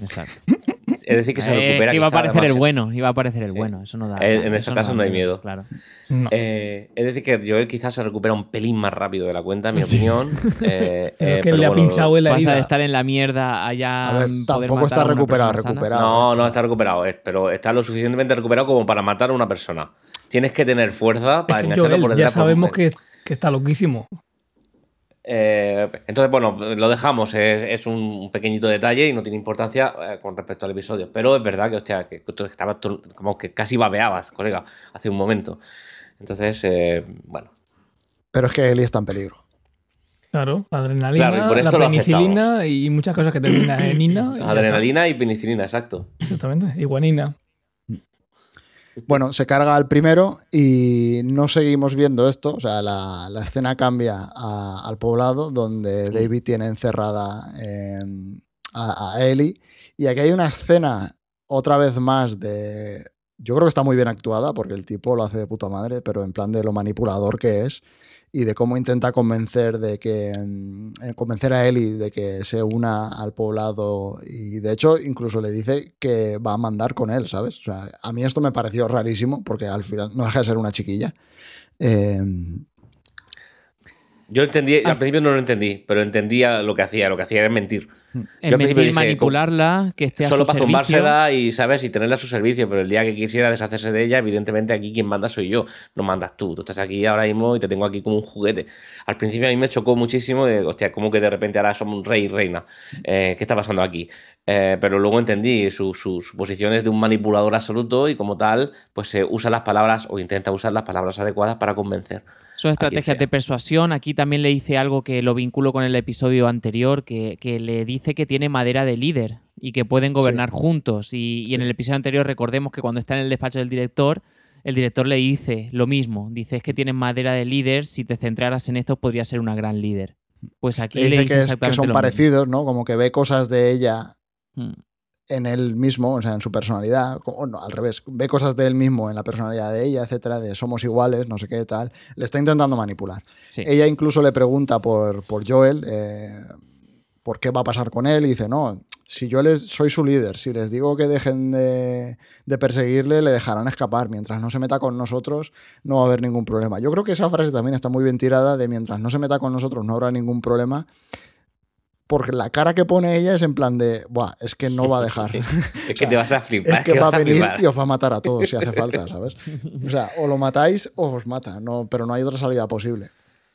Exacto. Es decir, que se Eh, recupera. iba a aparecer el bueno, iba a aparecer el bueno. Eso no da. Eh, en ese caso da no hay miedo. Claro. No. Eh, es decir, que Joel quizás se recupera un pelín más rápido de la cuenta, en mi opinión. Eh, Pero eh, es que pero le ha bueno, pinchado en la Pasa de estar en la mierda allá. A ver, poder tampoco matar está a una recuperado, recuperado. No, no está recuperado, es- pero está lo suficientemente recuperado como para matar a una persona. Tienes que tener fuerza Es para que engancharlo Joel por ya detrás. por- sabemos que, que está loquísimo. Eh, entonces, bueno, lo dejamos. Es, es un pequeñito detalle y no tiene importancia eh, con respecto al episodio. Pero es verdad que, hostia, que tú estabas como que casi babeabas, colega, hace un momento. Entonces, eh, bueno. Pero es que Eli está en peligro. Claro, la adrenalina, Claro, y por la eso penicilina y muchas cosas que terminan en ina. y Adrenalina y penicilina, exacto. Exactamente, y guanina. Bueno, se carga al primero y no seguimos viendo esto. O sea, la, la escena cambia a- al poblado donde David tiene encerrada eh, a, a Ellie. Y aquí hay una escena, otra vez más, de. Yo creo que está muy bien actuada porque el tipo lo hace de puta madre, pero en plan de lo manipulador que es y de cómo intenta convencer de que mm, eh, convencer a Ellie de que se una al poblado y de hecho incluso le dice que va a mandar con él, ¿sabes? O sea, a mí esto me pareció rarísimo porque al final no deja de ser una chiquilla. Eh, Yo entendí, Ah. al principio no lo entendí, pero entendía lo que hacía. Lo que hacía era mentir. En al principio mentir, dije, manipularla, que esté a Solo su para servicio. zumbársela y, ¿sabes? Y tenerla a su servicio, pero el día que quisiera deshacerse de ella, evidentemente aquí quien manda soy yo, no mandas tú. Tú estás aquí ahora mismo y te tengo aquí como un juguete. Al principio a mí me chocó muchísimo, de, hostia, como que de repente ahora somos un rey y reina. Eh, ¿Qué está pasando aquí? Eh, pero luego entendí, su, su, su posición es de un manipulador absoluto y como tal, pues se usa las palabras o intenta usar las palabras adecuadas para convencer. Son estrategias de persuasión. Aquí también le dice algo que lo vinculo con el episodio anterior, que, que le dice que tiene madera de líder y que pueden gobernar juntos. Y, y en el episodio anterior recordemos que cuando está en el despacho del director, el director le dice lo mismo. Dice es que tienes madera de líder, si te centraras en esto podrías ser una gran líder. Pues aquí le le dice que, es- que exactamente son lo parecidos, ¿no? Como que ve cosas de ella. Mm. en él mismo, o sea, en su personalidad, o no, al revés, ve cosas de él mismo en la personalidad de ella, etcétera, de somos iguales, no sé qué tal, le está intentando manipular. Sí. Ella incluso le pregunta por, por Joel, eh, por qué va a pasar con él, y dice, no, Si yo les soy su líder, si les digo que dejen de, de perseguirle, le dejarán escapar. Mientras no se meta con nosotros, no va a haber ningún problema. Yo creo que esa frase también está muy bien tirada de mientras no se meta con nosotros, no habrá ningún problema porque la cara que pone ella es en plan de, Buah, es que no va a dejar. es que te vas a flipar. Es que va a venir y os va a matar a todos si hace falta, ¿sabes? O sea, o lo matáis o os mata, no, pero no hay otra salida posible.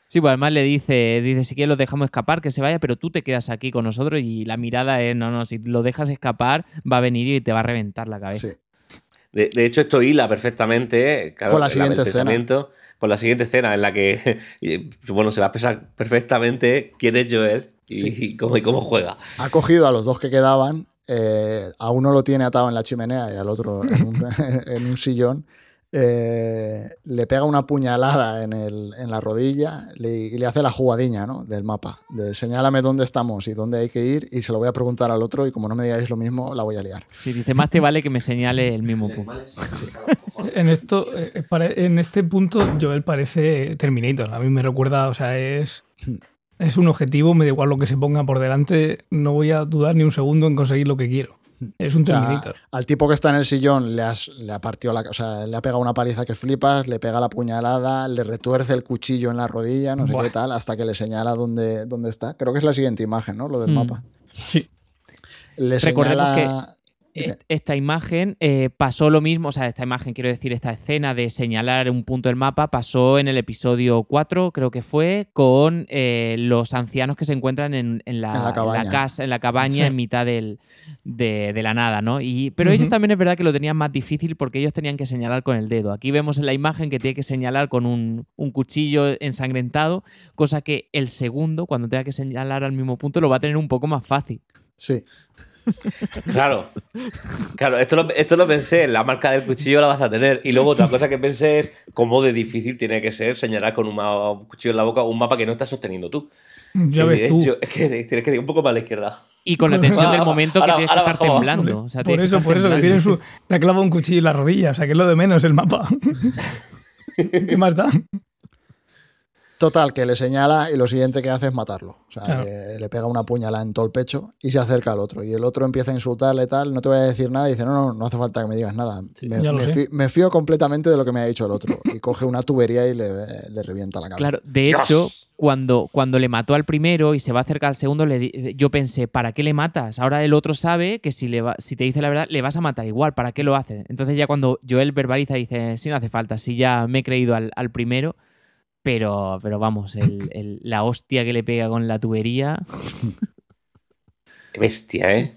Sí, pues además le dice, dice, si quieres lo dejamos escapar, que se vaya, pero tú te quedas aquí con nosotros y la mirada es, no, no, si lo dejas escapar, va a venir y te va a reventar la cabeza. Sí. De, hecho, esto hila perfectamente con la siguiente escena. Con la siguiente escena en la que, bueno, se va a pensar perfectamente quién es Joel y, cómo, cómo, juega. Ha cogido a los dos que quedaban, eh, a uno lo tiene atado en la chimenea y al otro en un, sillón. Eh, le pega una puñalada en, el, en la rodilla y le hace la jugadilla ¿no? del mapa. De señálame dónde estamos y dónde hay que ir y se lo voy a preguntar al otro y como no me digáis lo mismo, la voy a liar. Sí, dice, más te vale que me señale el mismo punto. en, esto, eh, en este punto Joel parece Terminator. A mí me recuerda, o sea, es... Hmm es un objetivo, me da igual lo que se ponga por delante, no voy a dudar ni un segundo en conseguir lo que quiero. Es un Terminator. al tipo que está en el sillón le, le ha partido la, o sea, le ha pegado una paliza que flipas, le pega la puñalada, le retuerce el cuchillo en la rodilla, no sé qué tal, hasta que le señala dónde, dónde está. Creo que es la siguiente imagen, ¿no? Lo del mm. mapa. Sí. Le señala esta imagen eh, pasó lo mismo, o sea, esta imagen, quiero decir, esta escena de señalar un punto del mapa pasó en el episodio 4, creo que fue, con eh, los ancianos que se encuentran en, la, casa, en la cabaña, en mitad de, la nada, ¿no? Y, pero ellos también es verdad que lo tenían más difícil porque ellos tenían que señalar con el dedo. Aquí vemos en la imagen que tiene que señalar con un, un cuchillo ensangrentado, cosa que el segundo, cuando tenga que señalar al mismo punto, lo va a tener un poco más fácil. Sí. Claro, claro, esto lo, esto lo pensé, la marca del cuchillo la vas a tener. Y luego otra cosa que pensé es cómo de difícil tiene que ser señalar con un, cuchillo en la boca un mapa que no estás sosteniendo tú. Ya ves tú. es que tienes que ir un poco para la izquierda. Y con la tensión del momento que tienes que estar temblando. por eso, por eso, que su, te clava un cuchillo en la rodilla. O sea, que es lo de menos el mapa. ¿Qué más da? Total, que le señala y lo siguiente que hace es matarlo. O sea, le, pega una puñalada en todo el pecho y se acerca al otro. Y el otro empieza a insultarle y tal, no te voy a decir nada. Y dice, no, no, no hace falta que me digas nada. me, fío, completamente de lo que me ha dicho el otro. Y coge una tubería y le, revienta la cabeza. Claro, de hecho, cuando, cuando le mató al primero y se va a acercar al segundo, le, yo pensé, ¿para qué le matas? Ahora el otro sabe que si, le si te dice la verdad, le vas a matar igual. ¿Para qué lo hace? Entonces ya cuando Joel verbaliza, dice, sí, no hace falta. Si ya me he creído al, al primero pero, pero vamos, la hostia que le pega con la tubería. Qué bestia, ¿eh?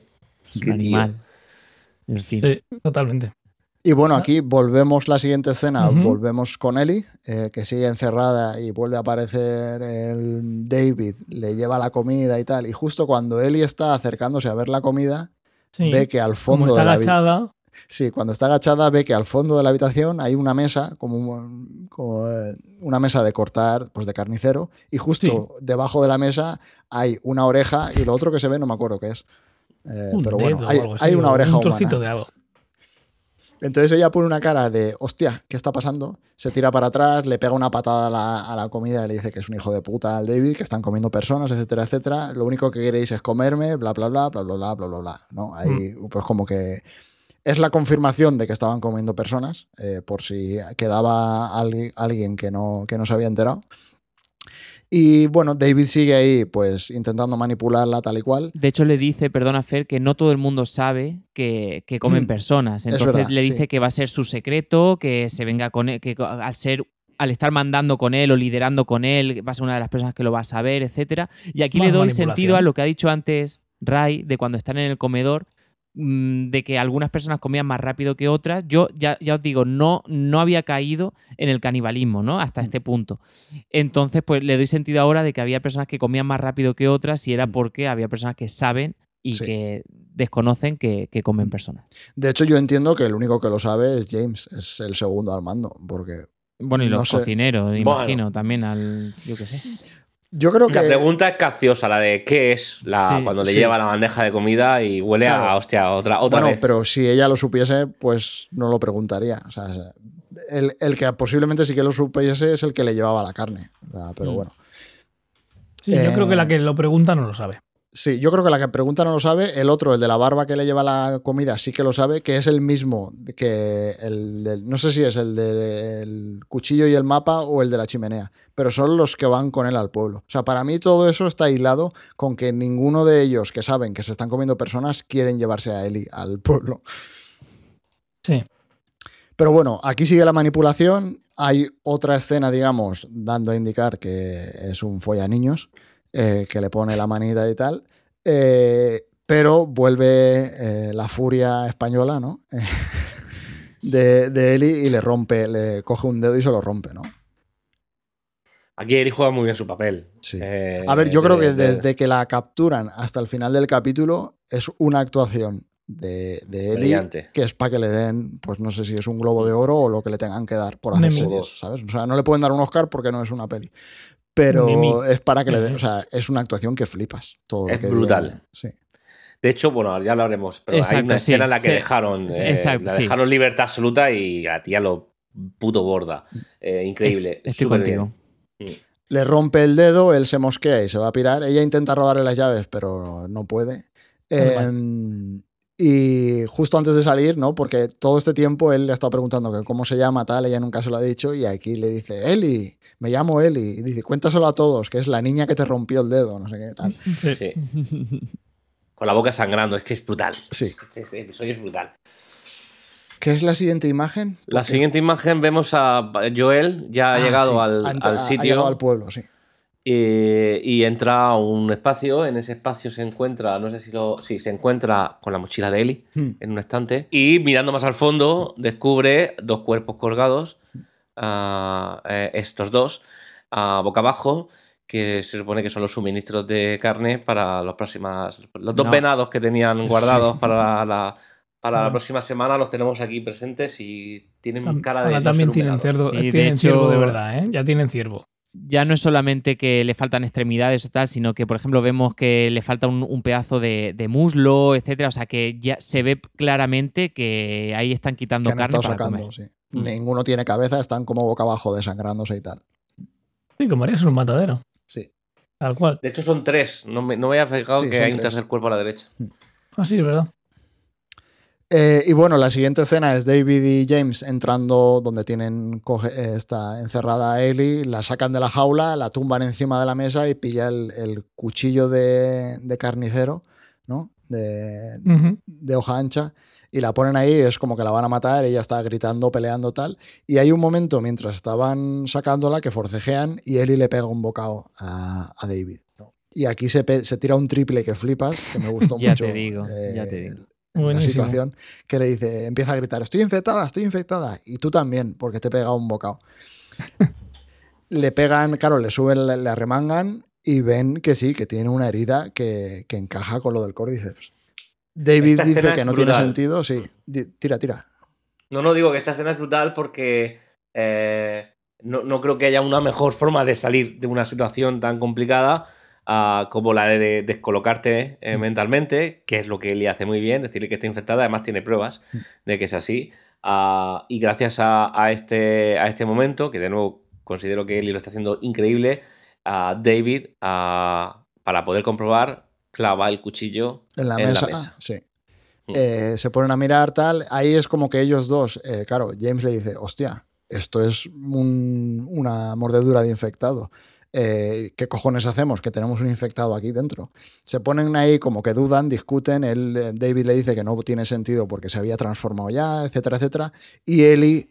Qué animal. En fin. totalmente. Y bueno, aquí volvemos la siguiente escena, volvemos con Ellie, eh, que sigue encerrada y vuelve a aparecer el David, le lleva la comida y tal. Y justo cuando Ellie está acercándose a ver la comida, ve que al fondo está de la agachada. Sí, cuando está agachada ve que al fondo de la habitación hay una mesa, como, eh, una mesa de cortar, pues de carnicero, y justo debajo de la mesa hay una oreja y lo otro que se ve no me acuerdo qué es. Eh, pero bueno, hay, una oreja un trocito de algo. Entonces ella pone una cara de, hostia, ¿qué está pasando? Se tira para atrás, le pega una patada a la, comida y le dice que es un hijo de puta al David, que están comiendo personas, etcétera, etcétera. Lo único que queréis es comerme, bla, bla, bla, bla, bla, bla, bla, bla, bla. ¿no? Ahí, mm. pues como que es la confirmación de que estaban comiendo personas, eh, por si quedaba alguien que no, que no se había enterado. Y bueno, David sigue ahí, pues intentando manipularla tal y cual. De hecho, le dice, perdona Fer, que no todo el mundo sabe que, comen mm, personas. Entonces le dice que va a ser su secreto, que se venga con él, que al ser al estar mandando con él o liderando con él, va a ser una de las personas que lo va a saber, etcétera. Y aquí le doy sentido a lo que ha dicho antes Ray, de cuando están en el comedor, de que algunas personas comían más rápido que otras. Yo ya, ya os digo, no, no había caído en el canibalismo, ¿no? Hasta mm. este punto. Entonces, pues le doy sentido ahora de que había personas que comían más rápido que otras y era mm. porque había personas que saben y que desconocen que, comen personas. De hecho, yo entiendo que el único que lo sabe es James, es el segundo al mando, porque... Bueno, y los cocineros, imagino, también al... Yo qué sé. Yo creo que. La pregunta es capciosa, la de qué es la, cuando le lleva la bandeja de comida y huele a hostia, otra, otra bueno, pero si ella lo supiese, pues no lo preguntaría. O sea, el, que posiblemente sí que lo supiese es el que le llevaba la carne. pero mm. bueno. Sí, yo creo que la eh, que lo pregunta no lo sabe. Sí, yo creo que la que pregunta no lo sabe. El otro, el de la barba que le lleva la comida, sí que lo sabe, que es el mismo que el del. No sé si es el del cuchillo y el mapa o el de la chimenea, pero son los que van con él al pueblo. O sea, para mí todo eso está aislado con que ninguno de ellos que saben que se están comiendo personas quieren llevarse a Eli al pueblo. Sí. Pero bueno, aquí sigue la manipulación. Hay otra escena, digamos, dando a indicar que es un folla niños eh, que le pone la manita y tal. Eh, pero vuelve eh, la furia española, ¿no? de, de Eli y le rompe, le coge un dedo y se lo rompe, ¿no? Aquí Eli juega muy bien su papel. Sí. Eh, A ver, yo creo que de- desde que la capturan hasta el final del capítulo es una actuación de, de Eli Brillante. que es para que le den, pues no sé si es un globo de oro o lo que le tengan que dar por hacer series, ¿sabes? O sea, no le pueden dar un Oscar porque no es una peli. Pero es para que le den, o sea, es una actuación que flipas. Todo lo Es que brutal. viene. Sí. De hecho, bueno, ya lo haremos, pero hay Exacto, una escena sí, en la que sí. dejaron, Sí, eh, exacto, la sí. dejaron libertad absoluta y la tía lo puto borda. Eh, increíble. Estoy súper contigo. bien. Le rompe el dedo, él se mosquea y se va a pirar. Ella intenta robarle las llaves, pero no puede. Eh, y justo antes de salir, ¿no? Porque todo este tiempo él le ha estado preguntando que cómo se llama, tal, ella nunca se lo ha dicho, y aquí le dice, Eli, me llamo Eli. Y dice, cuéntaselo a todos, que es la niña que te rompió el dedo, no sé qué tal. Sí. Sí. Con la boca sangrando, es que es brutal. Sí. Este episodio es brutal. ¿Qué es la siguiente imagen? La siguiente imagen vemos a Joel, ya ha Ah, llegado sí, al, al ha sitio llegado al pueblo, sí. y, y entra a un espacio. En ese espacio se encuentra, no sé si lo. Sí, se encuentra con la mochila de Eli Hmm. en un estante. Y mirando más al fondo, descubre dos cuerpos colgados, eh, estos dos, ah, boca abajo, que se supone que son los suministros de carne para los próximas. Los dos No. venados que tenían guardados para la. Para la próxima semana los tenemos aquí presentes y tienen Tam- cara de. ahora no también tienen cerdo, Sí, de tienen hecho- ciervo de verdad, ¿eh? Ya tienen ciervo. ya no es solamente que le faltan extremidades o tal, sino que, por ejemplo, vemos que le falta un, un pedazo de, de muslo, etcétera. O sea que ya se ve claramente que ahí están quitando Que han carne estado para sacando, comer. sí. Mm. Ninguno tiene cabeza, están como boca abajo desangrándose y tal. Sí, como harías un matadero. Sí. Tal cual. De hecho, son tres. No me, no me había fijado Sí, que hay un tres. tercer cuerpo a la derecha. Ah, sí, es verdad. Eh, y bueno, la siguiente escena es David y James entrando donde tienen coge, eh, está encerrada a Ellie, la sacan de la jaula, la tumban encima de la mesa y pilla el, el cuchillo de, de carnicero, ¿no? De, de hoja ancha y la ponen ahí, es como que la van a matar, ella está gritando, peleando tal. Y hay un momento mientras estaban sacándola que forcejean y Ellie le pega un bocado a, a David. ¿no? Y aquí se, se tira un triple que flipas, que me gustó Ya mucho. te digo, ya te eh, digo. La Buenísimo. situación que le dice, empieza a gritar, estoy infectada, estoy infectada. Y tú también, porque te he pegado un bocado. le pegan, claro, le suben, le, le arremangan y ven que sí, que tiene una herida que, que encaja con lo del córdiceps. David dice que no tiene sentido, sí. Tira, tira. No, no digo que esta escena es brutal porque eh, no, no creo que haya una mejor forma de salir de una situación tan complicada ah, como la de, de descolocarte eh, mentalmente, que es lo que Eli hace muy bien, decirle que está infectada, además tiene pruebas de que es así. Ah, y gracias a, a este, a este momento, que de nuevo considero que Eli lo está haciendo increíble, a David, ah, para poder comprobar, clava el cuchillo En la En la mesa. mesa. sí. Mm. Eh, se ponen a mirar tal. Ahí es como que ellos dos, eh, claro, James le dice, hostia, esto es un- una mordedura de infectado. Eh, ¿Qué cojones hacemos? Que tenemos un infectado aquí dentro. Se ponen ahí como que dudan, discuten. Él, David le dice que no tiene sentido porque se había transformado ya, etcétera, etcétera. Y Eli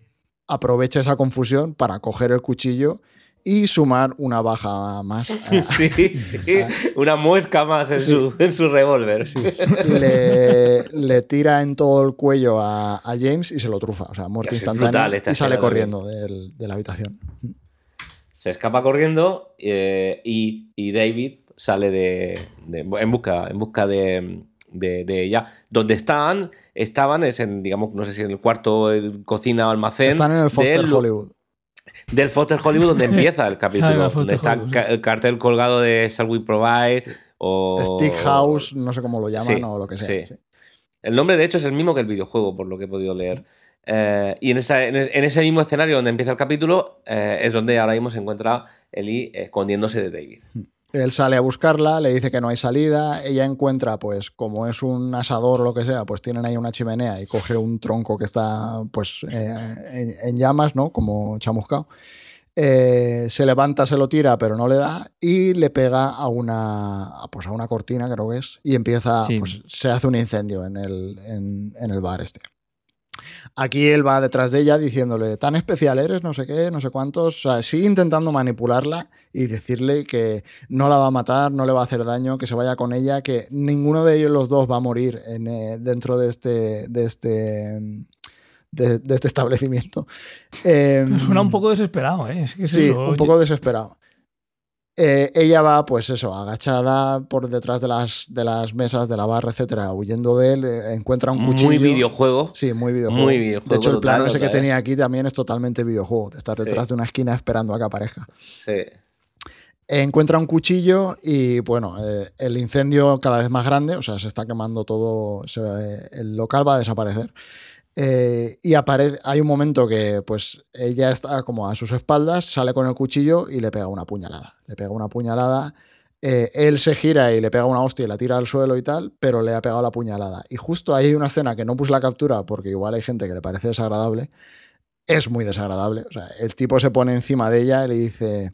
aprovecha esa confusión para coger el cuchillo y sumar una baja más. a- Sí, sí, una muesca más en su, en su revólver. le, le tira en todo el cuello a, a James y se lo trufa. O sea, muerte Es instantánea. y sale corriendo del- de la habitación. Se escapa corriendo eh, y, y David sale de, de- en busca, en busca de, de- de ella. Donde están, estaban, es en, digamos, no sé si en el cuarto, el cocina o almacén. Están en el Foster del, Hollywood. Del Foster Hollywood, donde empieza el capítulo. donde Foster está Hollywood, ca- el cartel colgado de Shall We Provide o. Stick House, no sé cómo lo llaman Sí, o lo que sea. sí. sí. El nombre, de hecho, es el mismo que el videojuego, por lo que he podido leer. Eh, y en, esa- en es- en ese mismo escenario donde empieza el capítulo, eh, es donde ahora mismo se encuentra Eli escondiéndose de David. Él sale a buscarla, le dice que no hay salida, ella encuentra, pues como es un asador o lo que sea, pues tienen ahí una chimenea y coge un tronco que está pues eh, en, en llamas, ¿no? Como chamuscado. Eh, se levanta, se lo tira, pero no le da y le pega a una, pues a una cortina, creo que es, y empieza, Sí. pues se hace un incendio en el, en, en el bar este. Aquí él va detrás de ella diciéndole, tan especial eres, no sé qué, no sé cuántos. O sea, sigue intentando manipularla y decirle que no la va a matar, no le va a hacer daño, que se vaya con ella, que ninguno de ellos los dos va a morir en, eh, dentro de este, de este, de, de este establecimiento. Eh, Suena un poco desesperado, ¿eh? Es que es Sí, eso, un poco desesperado. Eh, ella va, pues eso, agachada por detrás de las, de las mesas de la barra, etcétera, huyendo de él, eh, encuentra un cuchillo. Muy videojuego. Sí, muy videojuego. Muy videojuego De hecho, el plano ese que tenía aquí también es totalmente videojuego, de estar Sí. detrás de una esquina esperando a que aparezca. Sí. Encuentra un cuchillo y bueno, eh, el incendio cada vez más grande, o sea, se está quemando todo, se- el local va a desaparecer. Eh, y aparece, hay un momento que pues ella está como a sus espaldas, sale con el cuchillo y le pega una puñalada. Le pega una puñalada, eh, él se gira y le pega una hostia y la tira al suelo y tal, pero le ha pegado la puñalada. Y justo ahí hay una escena que no puse la captura porque igual hay gente que le parece desagradable. Es muy desagradable. O sea, el tipo se pone encima de ella y le dice...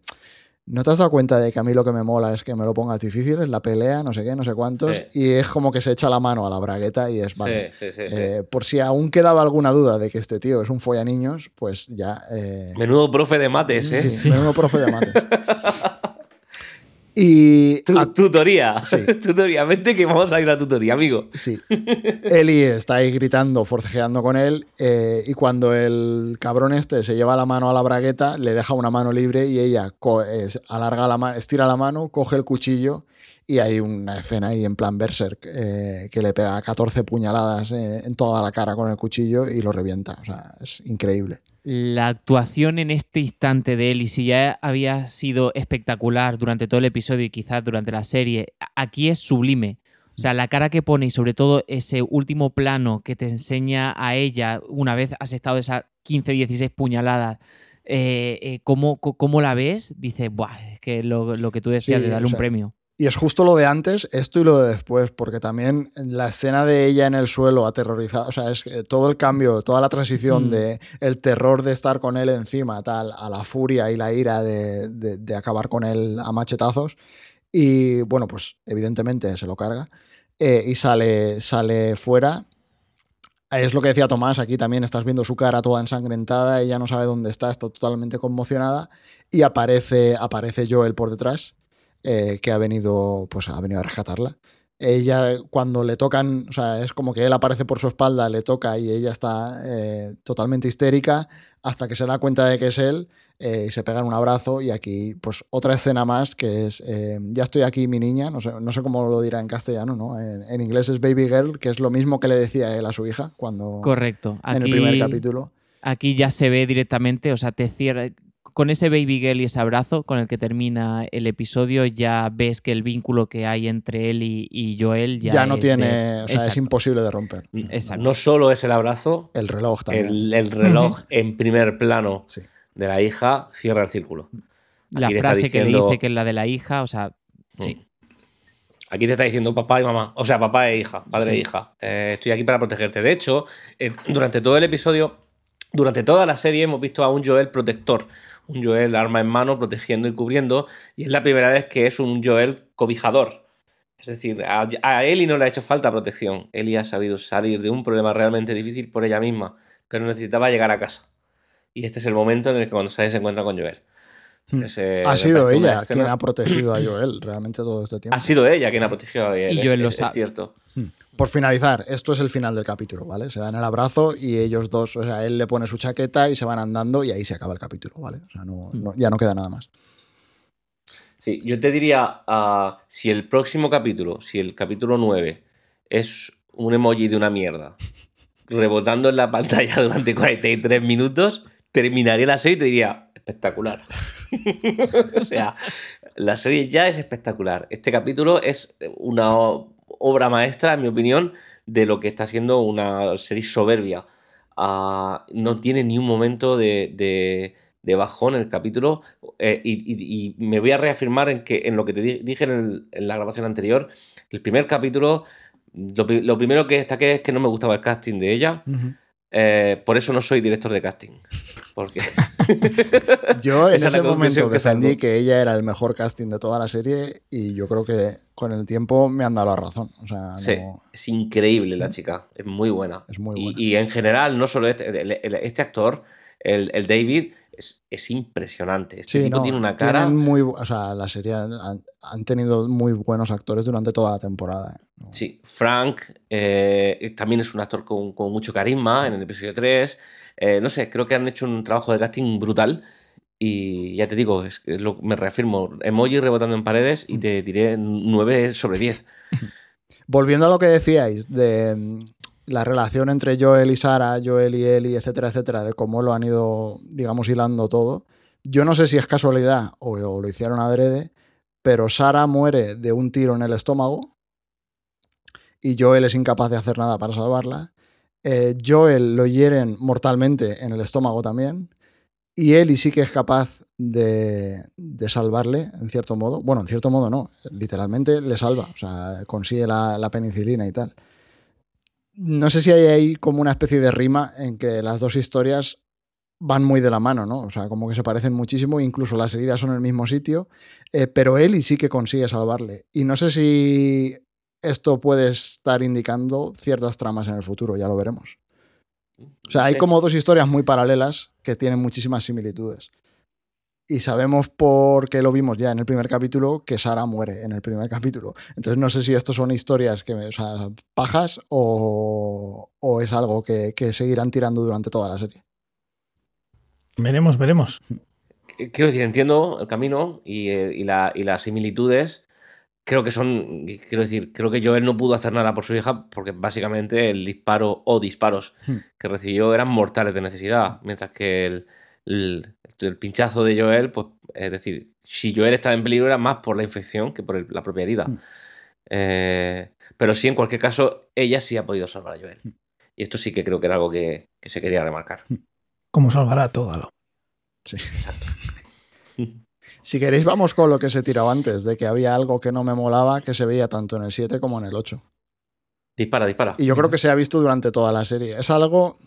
¿No te has dado cuenta de que a mí lo que me mola es que me lo pongas difícil, es la pelea, no sé qué, no sé cuántos? Sí. Y es como que se echa la mano a la bragueta y es, Sí, vale, sí, sí, sí. eh, por si aún quedaba alguna duda de que este tío es un follaniños, pues ya... eh, Menudo profe de mates, ¿eh? sí, menudo profe de mate. y... Tu- a- tutoría. Sí. tutoría. Vente que vamos a ir a tutoría, amigo. Sí. Eli está ahí gritando, forcejeando con él, eh, y cuando el cabrón este se lleva la mano a la bragueta, le deja una mano libre y ella es- alarga la mano, estira la mano, coge el cuchillo y hay una escena ahí en plan Berserk eh, que le pega 14 puñaladas eh, en toda la cara con el cuchillo y lo revienta. O sea, es increíble. La actuación en este instante de él, y si ya había sido espectacular durante todo el episodio y quizás durante la serie, aquí es sublime. O sea, la cara que pone y sobre todo ese último plano que te enseña a ella una vez has estado esas 15, 16 puñaladas, eh, eh, cómo, cómo la ves, dices, Buah, es que lo, lo que tú decías Sí, de darle un sea, premio. Y es justo lo de antes, esto y lo de después, porque también la escena de ella en el suelo aterrorizada, o sea, es que todo el cambio, toda la transición Mm. de el terror de estar con él encima, tal, a la furia y la ira de, de- de acabar con él a machetazos. Y bueno, pues evidentemente se lo carga eh, y sale, sale fuera. Es lo que decía Tomás, aquí también estás viendo su cara toda ensangrentada, ella no sabe dónde está, está totalmente conmocionada y aparece, aparece Joel por detrás eh, que ha venido, pues ha venido a rescatarla. Ella, cuando le tocan, o sea, es como que él aparece por su espalda, le toca y ella está eh, totalmente histérica hasta que se da cuenta de que es él eh, y se pegan un abrazo. Y aquí, pues otra escena más que es eh, Ya estoy aquí, mi niña. No sé, no sé cómo lo dirá en castellano, ¿no? En, en inglés es Baby Girl, que es lo mismo que le decía él a su hija cuando Correcto. Aquí, en el primer capítulo. Aquí ya se ve directamente, o sea, te cierra. Con ese baby girl y ese abrazo con el que termina el episodio, ya ves que el vínculo que hay entre él y, y Joel ya, Ya, no es tiene, de- o sea, es imposible de romper. Exacto. No solo es el abrazo, El reloj también. el, el reloj en primer plano Sí. de la hija cierra el círculo. La Aquí frase que le dice que es la de la hija, o sea, sí. Aquí te está diciendo papá y mamá, o sea, papá e hija, padre e hija. Eh, estoy aquí para protegerte. De hecho, eh, durante todo el episodio, durante toda la serie, hemos visto a un Joel protector, un Joel arma en mano, protegiendo y cubriendo, y es la primera vez que es un Joel cobijador. Es decir, a, a Ellie no le ha hecho falta protección. Ellie ha sabido salir de un problema realmente difícil por ella misma, pero necesitaba llegar a casa. Y este es el momento en el que cuando sale se encuentra con Joel. Hmm. Ese- ha sido ella escena- quien ha protegido a Joel realmente todo este tiempo. Ha sido ella quien ha protegido a Joel. Y es- Joel lo es- es sabe. cierto. Por finalizar, esto es el final del capítulo, ¿vale? Se dan el abrazo y ellos dos, o sea, él le pone su chaqueta y se van andando y ahí se acaba el capítulo, ¿vale? O sea, no, no- ya no queda nada más. Sí, yo te diría, ah, si el próximo capítulo, si el capítulo 9 es un emoji de una mierda, rebotando en la pantalla durante 43 minutos, terminaría la serie y te diría, espectacular. o sea, la serie ya es espectacular. Este capítulo es una obra maestra, en mi opinión, de lo que está siendo una serie soberbia. Ah, no tiene ni un momento de, de de bajón el capítulo eh, y, me voy a reafirmar en, que, en lo que te dije en, la grabación anterior. El primer capítulo, lo, primero que destaqué es que no me gustaba el casting de ella. Eh, por eso no soy director de casting. Porque yo en ese momento defendí que ella era el mejor casting de toda la serie y yo creo que con el tiempo me han dado la razón. sí, es increíble la chica, es muy buena. Es muy buena. Y, en general, no solo este, este actor, el, el David, es, impresionante. Este tipo tiene una cara. Muy, o sea, la serie han, tenido muy buenos actores durante toda la temporada. ¿eh? Sí, Frank eh, también es un actor con, mucho carisma en el episodio 3. Eh, no sé, creo que han hecho un trabajo de casting brutal. Y ya te digo, es, lo, me reafirmo, emoji rebotando en paredes y te diré 9 sobre 10. Volviendo a lo que decíais de la relación entre Joel y Sara, Joel y Eli, etcétera, etcétera, de cómo lo han ido, digamos, hilando todo. Yo no sé si es casualidad o, lo hicieron adrede, pero Sara muere de un tiro en el estómago y Joel es incapaz de hacer nada para salvarla. Eh, Joel lo hieren mortalmente en el estómago también. Y Eli sí que es capaz de, salvarle, en cierto modo. Bueno, en cierto modo no, literalmente le salva, o sea, consigue la penicilina y tal no sé si hay ahí como una especie de rima en que las dos historias van muy de la mano, ¿no? O sea, como que se parecen muchísimo, incluso las heridas son en el mismo sitio, eh, pero Eli sí que consigue salvarle. Y no sé si esto puede estar indicando ciertas tramas en el futuro, ya lo veremos. O sea, hay como dos historias muy paralelas que tienen muchísimas similitudes. Y sabemos porque lo vimos ya en el primer capítulo que Sara muere en el primer capítulo. Entonces no sé si esto son historias que, o sea, pajas o, es algo que, seguirán tirando durante toda la serie. Veremos, veremos. Quiero decir, entiendo el camino y, eh, las similitudes. Creo que son, quiero decir, creo que Joel no pudo hacer nada por su hija porque básicamente el disparo o disparos hmm. que recibió eran mortales de necesidad, mientras que el el pinchazo de Joel, pues es decir, si Joel estaba en peligro era más por la infección que por la propia herida. Mm. Eh, pero sí, en cualquier caso, ella sí ha podido salvar a Joel. Mm. Y esto sí que creo que era algo que, se quería remarcar. Mm. Como salvará todo lo. Sí. Si queréis, vamos con lo que se tiraba antes, de que había algo que no me molaba que se veía tanto en el 7 como en el 8. Dispara, dispara. Y yo creo que se ha visto durante toda la serie. Es algo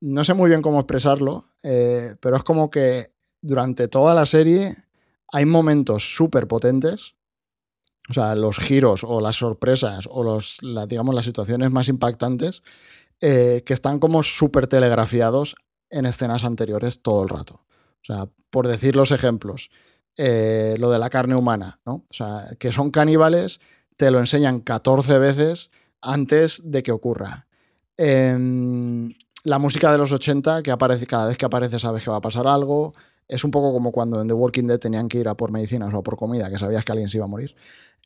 no sé muy bien cómo expresarlo, eh, pero es como que durante toda la serie hay momentos súper potentes. O sea, los giros o las sorpresas o los, digamos, las situaciones más impactantes eh, que están como súper telegrafiados en escenas anteriores todo el rato. O sea, por decir los ejemplos, eh, lo de la carne humana, ¿no? O sea, que son caníbales, te lo enseñan 14 veces antes de que ocurra. Em, la música de los 80, que aparece cada vez que aparece sabes que va a pasar algo. Es un poco como cuando en The Walking Dead tenían que ir a por medicinas o por comida, que sabías que alguien se iba a morir.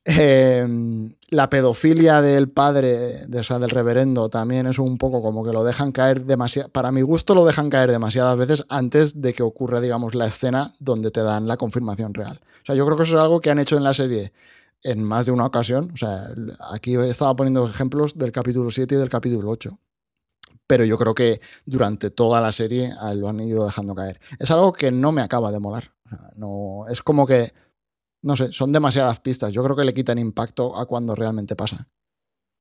Em, la pedofilia del padre, de, o sea, del reverendo, también es un poco como que lo dejan caer demasiado. Para mi gusto, lo dejan caer demasiadas veces antes de que ocurra, digamos, la escena donde te dan la confirmación real. O sea, yo creo que eso es algo que han hecho en la serie en más de una ocasión. O sea, aquí estaba poniendo ejemplos del capítulo 7 y del capítulo 8 pero yo creo que durante toda la serie ah, lo han ido dejando caer. Es algo que no me acaba de molar. no, es como que, no sé, son demasiadas pistas. Yo creo que le quitan impacto a cuando realmente pasa.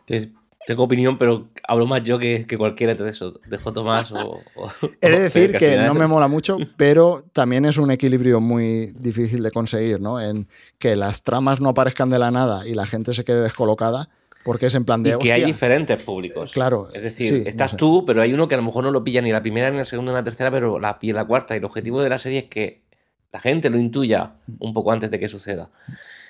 tengo opinión, pero hablo más yo que, cualquiera de eso. Dejo Tomás o... He de decir que, no me mola mucho, pero también es un equilibrio muy difícil de conseguir, ¿no? En que las tramas no aparezcan de la nada y la gente se quede descolocada porque es en plan de. Y que hay diferentes públicos. Claro. Es decir, estás tú, pero hay uno que a lo mejor no lo pilla ni la primera, ni la segunda, ni la tercera, pero la pilla la cuarta. Y el objetivo de la serie es que la gente lo intuya un poco antes de que suceda.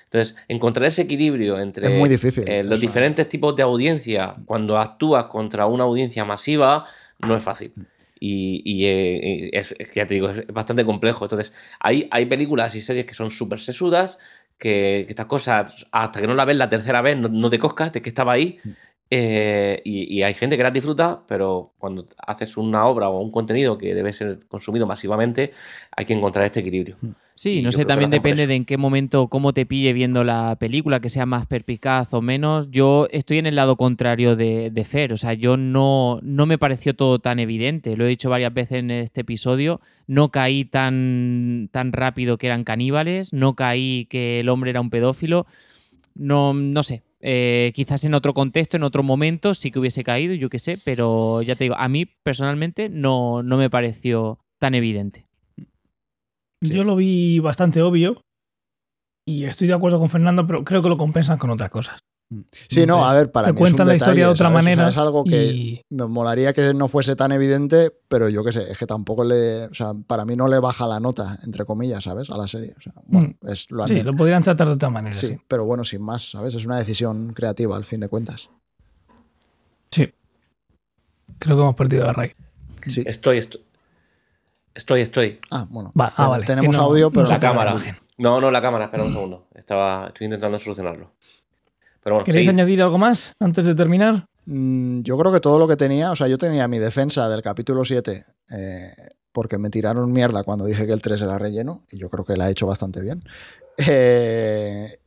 Entonces, encontrar ese equilibrio entre muy difícil, eh, los diferentes tipos de audiencia cuando actúas contra una audiencia masiva no es fácil. Y, eh, es, ya te digo, es bastante complejo. Entonces, hay, hay películas y series que son súper sesudas, que, estas cosas, hasta que no la ves la tercera vez, no, te coscas de que estaba ahí. Eh, y, y hay gente que las disfruta, pero cuando haces una obra o un contenido que debe ser consumido masivamente, hay que encontrar este equilibrio. Sí, Y no sé, también depende de en qué momento, cómo te pille viendo la película, que sea más perspicaz o menos. Yo estoy en el lado contrario de, de Fer, o sea, yo no, no me pareció todo tan evidente. Lo he dicho varias veces en este episodio, no caí tan, tan rápido que eran caníbales, no caí que el hombre era un pedófilo. No, no sé, eh, quizás en otro contexto, en otro momento, sí que hubiese caído, yo qué sé, pero ya te digo, a mí personalmente no, no me pareció tan evidente. Sí. Yo lo vi bastante obvio y estoy de acuerdo con Fernando, pero creo que lo compensan con otras cosas. Sí, no, a ver, para te mí es cuentan un la historia de otra ¿sabes? O sea, manera es algo que y me molaría que no fuese tan evidente, pero yo qué sé, es que tampoco le. O sea, para mí no le baja la nota, entre comillas, ¿sabes? A la serie. O sea, bueno, es, lo han- sí, lo podrían tratar de otra manera. sí, Sí. pero bueno, sin más, ¿sabes? Es una decisión creativa, al fin de cuentas. Sí. Creo que hemos perdido a Ray. Sí. Estoy, estoy. Estoy, estoy. Ah, bueno. Va, ah, vale, Tenemos no- audio, pero no no La tengo cámara. No, no, la cámara, espera un segundo. Estaba, estoy intentando solucionarlo. Pero bueno, ¿Queréis añadir algo más antes de terminar? Mm, Yo creo que todo lo que tenía, o sea, yo tenía mi defensa del capítulo 7, eh, porque me tiraron mierda cuando dije que el 3 era relleno, y yo creo que la he hecho bastante bien. Eh,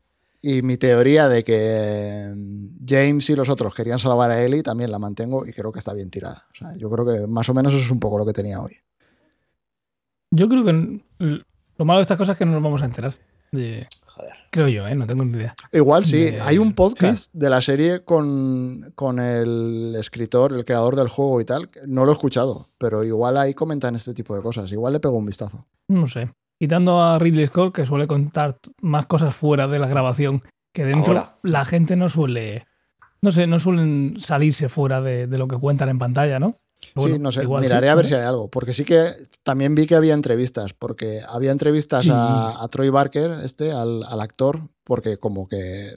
y mi teoría de que mm, James y los otros querían salvar a Ellie también la mantengo y creo que está bien tirada. O sea, yo creo que más o menos eso es un poco lo que tenía hoy. Yo creo que lo malo de estas cosas es que no nos vamos a enterar. de- Joder. creo yo, ¿eh? No tengo ni idea. Igual sí, De- hay un podcast de la serie con, con el escritor, el creador del juego y tal. No lo he escuchado, pero igual ahí comentan este tipo de cosas. Igual le pego un vistazo. No sé. Quitando a Ridley Scott, que suele contar más cosas fuera de la grabación que dentro, Ahora. la gente no suele. No sé, no suelen salirse fuera de, de lo que cuentan en pantalla, ¿no? Sí, no sé, miraré sí, a ver ¿no? si hay algo. Porque sí que también vi que había entrevistas, porque había entrevistas Sí. a, a Troy Barker, este, al, al actor, porque como que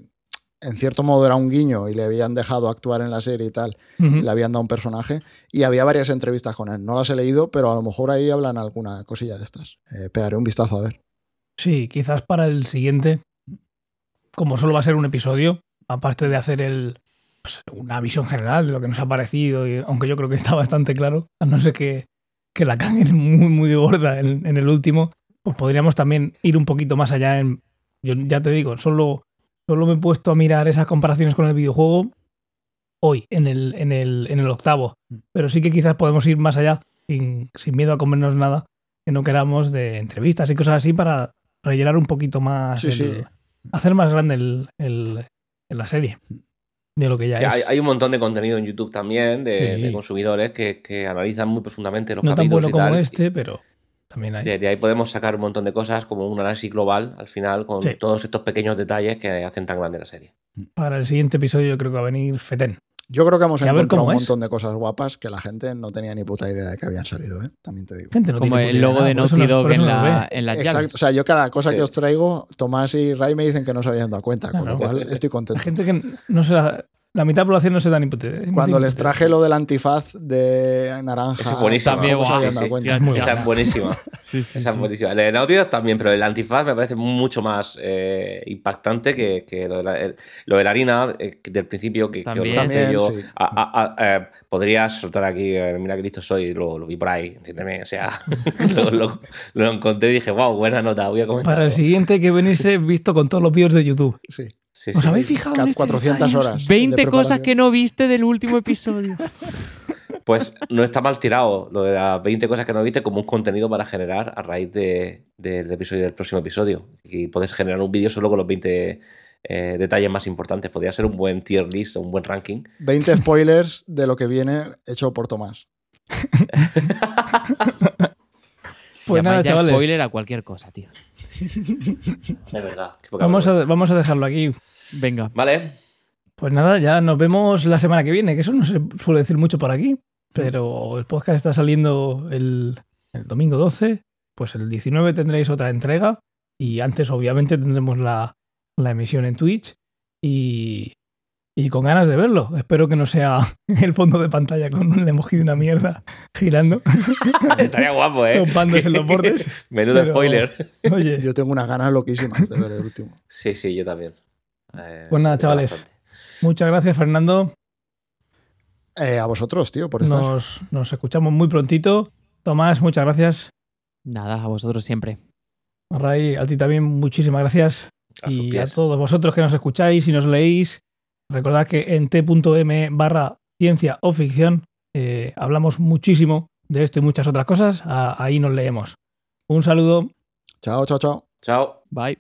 en cierto modo era un guiño y le habían dejado actuar en la serie y tal, y le habían dado un personaje, y había varias entrevistas con él. No las he leído, pero a lo mejor ahí hablan alguna cosilla de estas. Eh, pegaré un vistazo a ver. Sí, quizás para el siguiente, como solo va a ser un episodio, aparte de hacer el, pues, una visión general de lo que nos ha parecido, y, aunque yo creo que está bastante claro, a no ser que, que la caguen muy, muy gorda en, en el último, pues podríamos también ir un poquito más allá en... Yo ya te digo, solo, solo me he puesto a mirar esas comparaciones con el videojuego hoy, en el, en el, en el octavo, pero sí que quizás podemos ir más allá, sin, sin miedo a comernos nada que no queramos de entrevistas y cosas así para rellenar un poquito más, Sí, el- sí. hacer más grande el, el- la serie de lo que ya Que es. hay, hay un montón de contenido en YouTube también de, Sí. de consumidores que, que analizan muy profundamente los no tan bueno y como este, pero también hay. De, de ahí podemos sacar un montón de cosas, como un análisis global al final, con Sí. todos estos pequeños detalles que hacen tan grande la serie. Para el siguiente episodio yo creo que va a venir Feten. Yo creo que hemos Que encontrado un es. montón de cosas guapas que la gente no tenía ni puta idea de que habían salido, ¿eh? También te digo. Gente no Como el logo de Naughty Dog en, la, en las Exacto. llaves. O sea, yo cada cosa que os traigo, Tomás y Ray me dicen que no se habían dado cuenta, con lo cual estoy contento. La gente que no se la, la mitad de la población no se da ni puta. Cuando les traje lo del antifaz de naranja, Esa es buenísima. También, guau, habían Sí, sí. Es muy Esa es buenísima. Sí, sí, Esa es buenísima. El Dog también, pero el antifaz me parece mucho más eh, impactante que, que lo, de la, el- lo de la harina eh, del principio que, También. yo. sí. A- a- a- eh, podrías soltar aquí, eh, mira que listo soy, lo, lo vi por ahí, entiéndeme. O sea, lo, lo- lo encontré y dije, wow, buena nota, voy a comentar. Para el siguiente que venirse visto con todos los vídeos de YouTube. Sí. Sí, ¿Os sí. habéis fijado en Ca- este 400 detalle? horas. 20 de cosas que no viste del último episodio. Pues no está mal tirado lo de las 20 cosas que no viste como un contenido para generar a raíz de- del episodio del próximo episodio. Y puedes generar un vídeo solo con los 20 eh, detalles más importantes. Podría ser un buen tier list o un buen ranking. 20 spoilers de lo que viene hecho por Tomás. Pues nada, chavales. spoiler a cualquier cosa, tío. Es verdad. Vamos a, vamos a dejarlo aquí. Venga. Vale. Pues nada, ya nos vemos la semana que viene, que eso no se suele decir mucho por aquí, pero el podcast está saliendo el, el domingo 12, pues el 19 tendréis otra entrega y antes obviamente tendremos la, la emisión en Twitch y, y con ganas de verlo. Espero que no sea el fondo de pantalla con un emoji de una mierda girando, Estaría guapo, ¿eh? topándose en los bordes. Menudo Pero- spoiler. Oye, Yo tengo unas ganas loquísimas de ver el último. Sí, sí, yo también. Eh, Pues nada, chavales. bastante. muchas gracias Fernando. Eh, a vosotros, tío, por estar. Nos, nos escuchamos muy prontito. Tomás, muchas gracias. Nada, a vosotros siempre. Ray, a ti también muchísimas gracias. A y a todos vosotros que nos escucháis y nos leéis, recordad que en t.m barra ciencia o ficción eh, hablamos muchísimo de esto y muchas otras cosas. A- ahí nos leemos. Un saludo. Chao, chao, chao. Chao. Bye.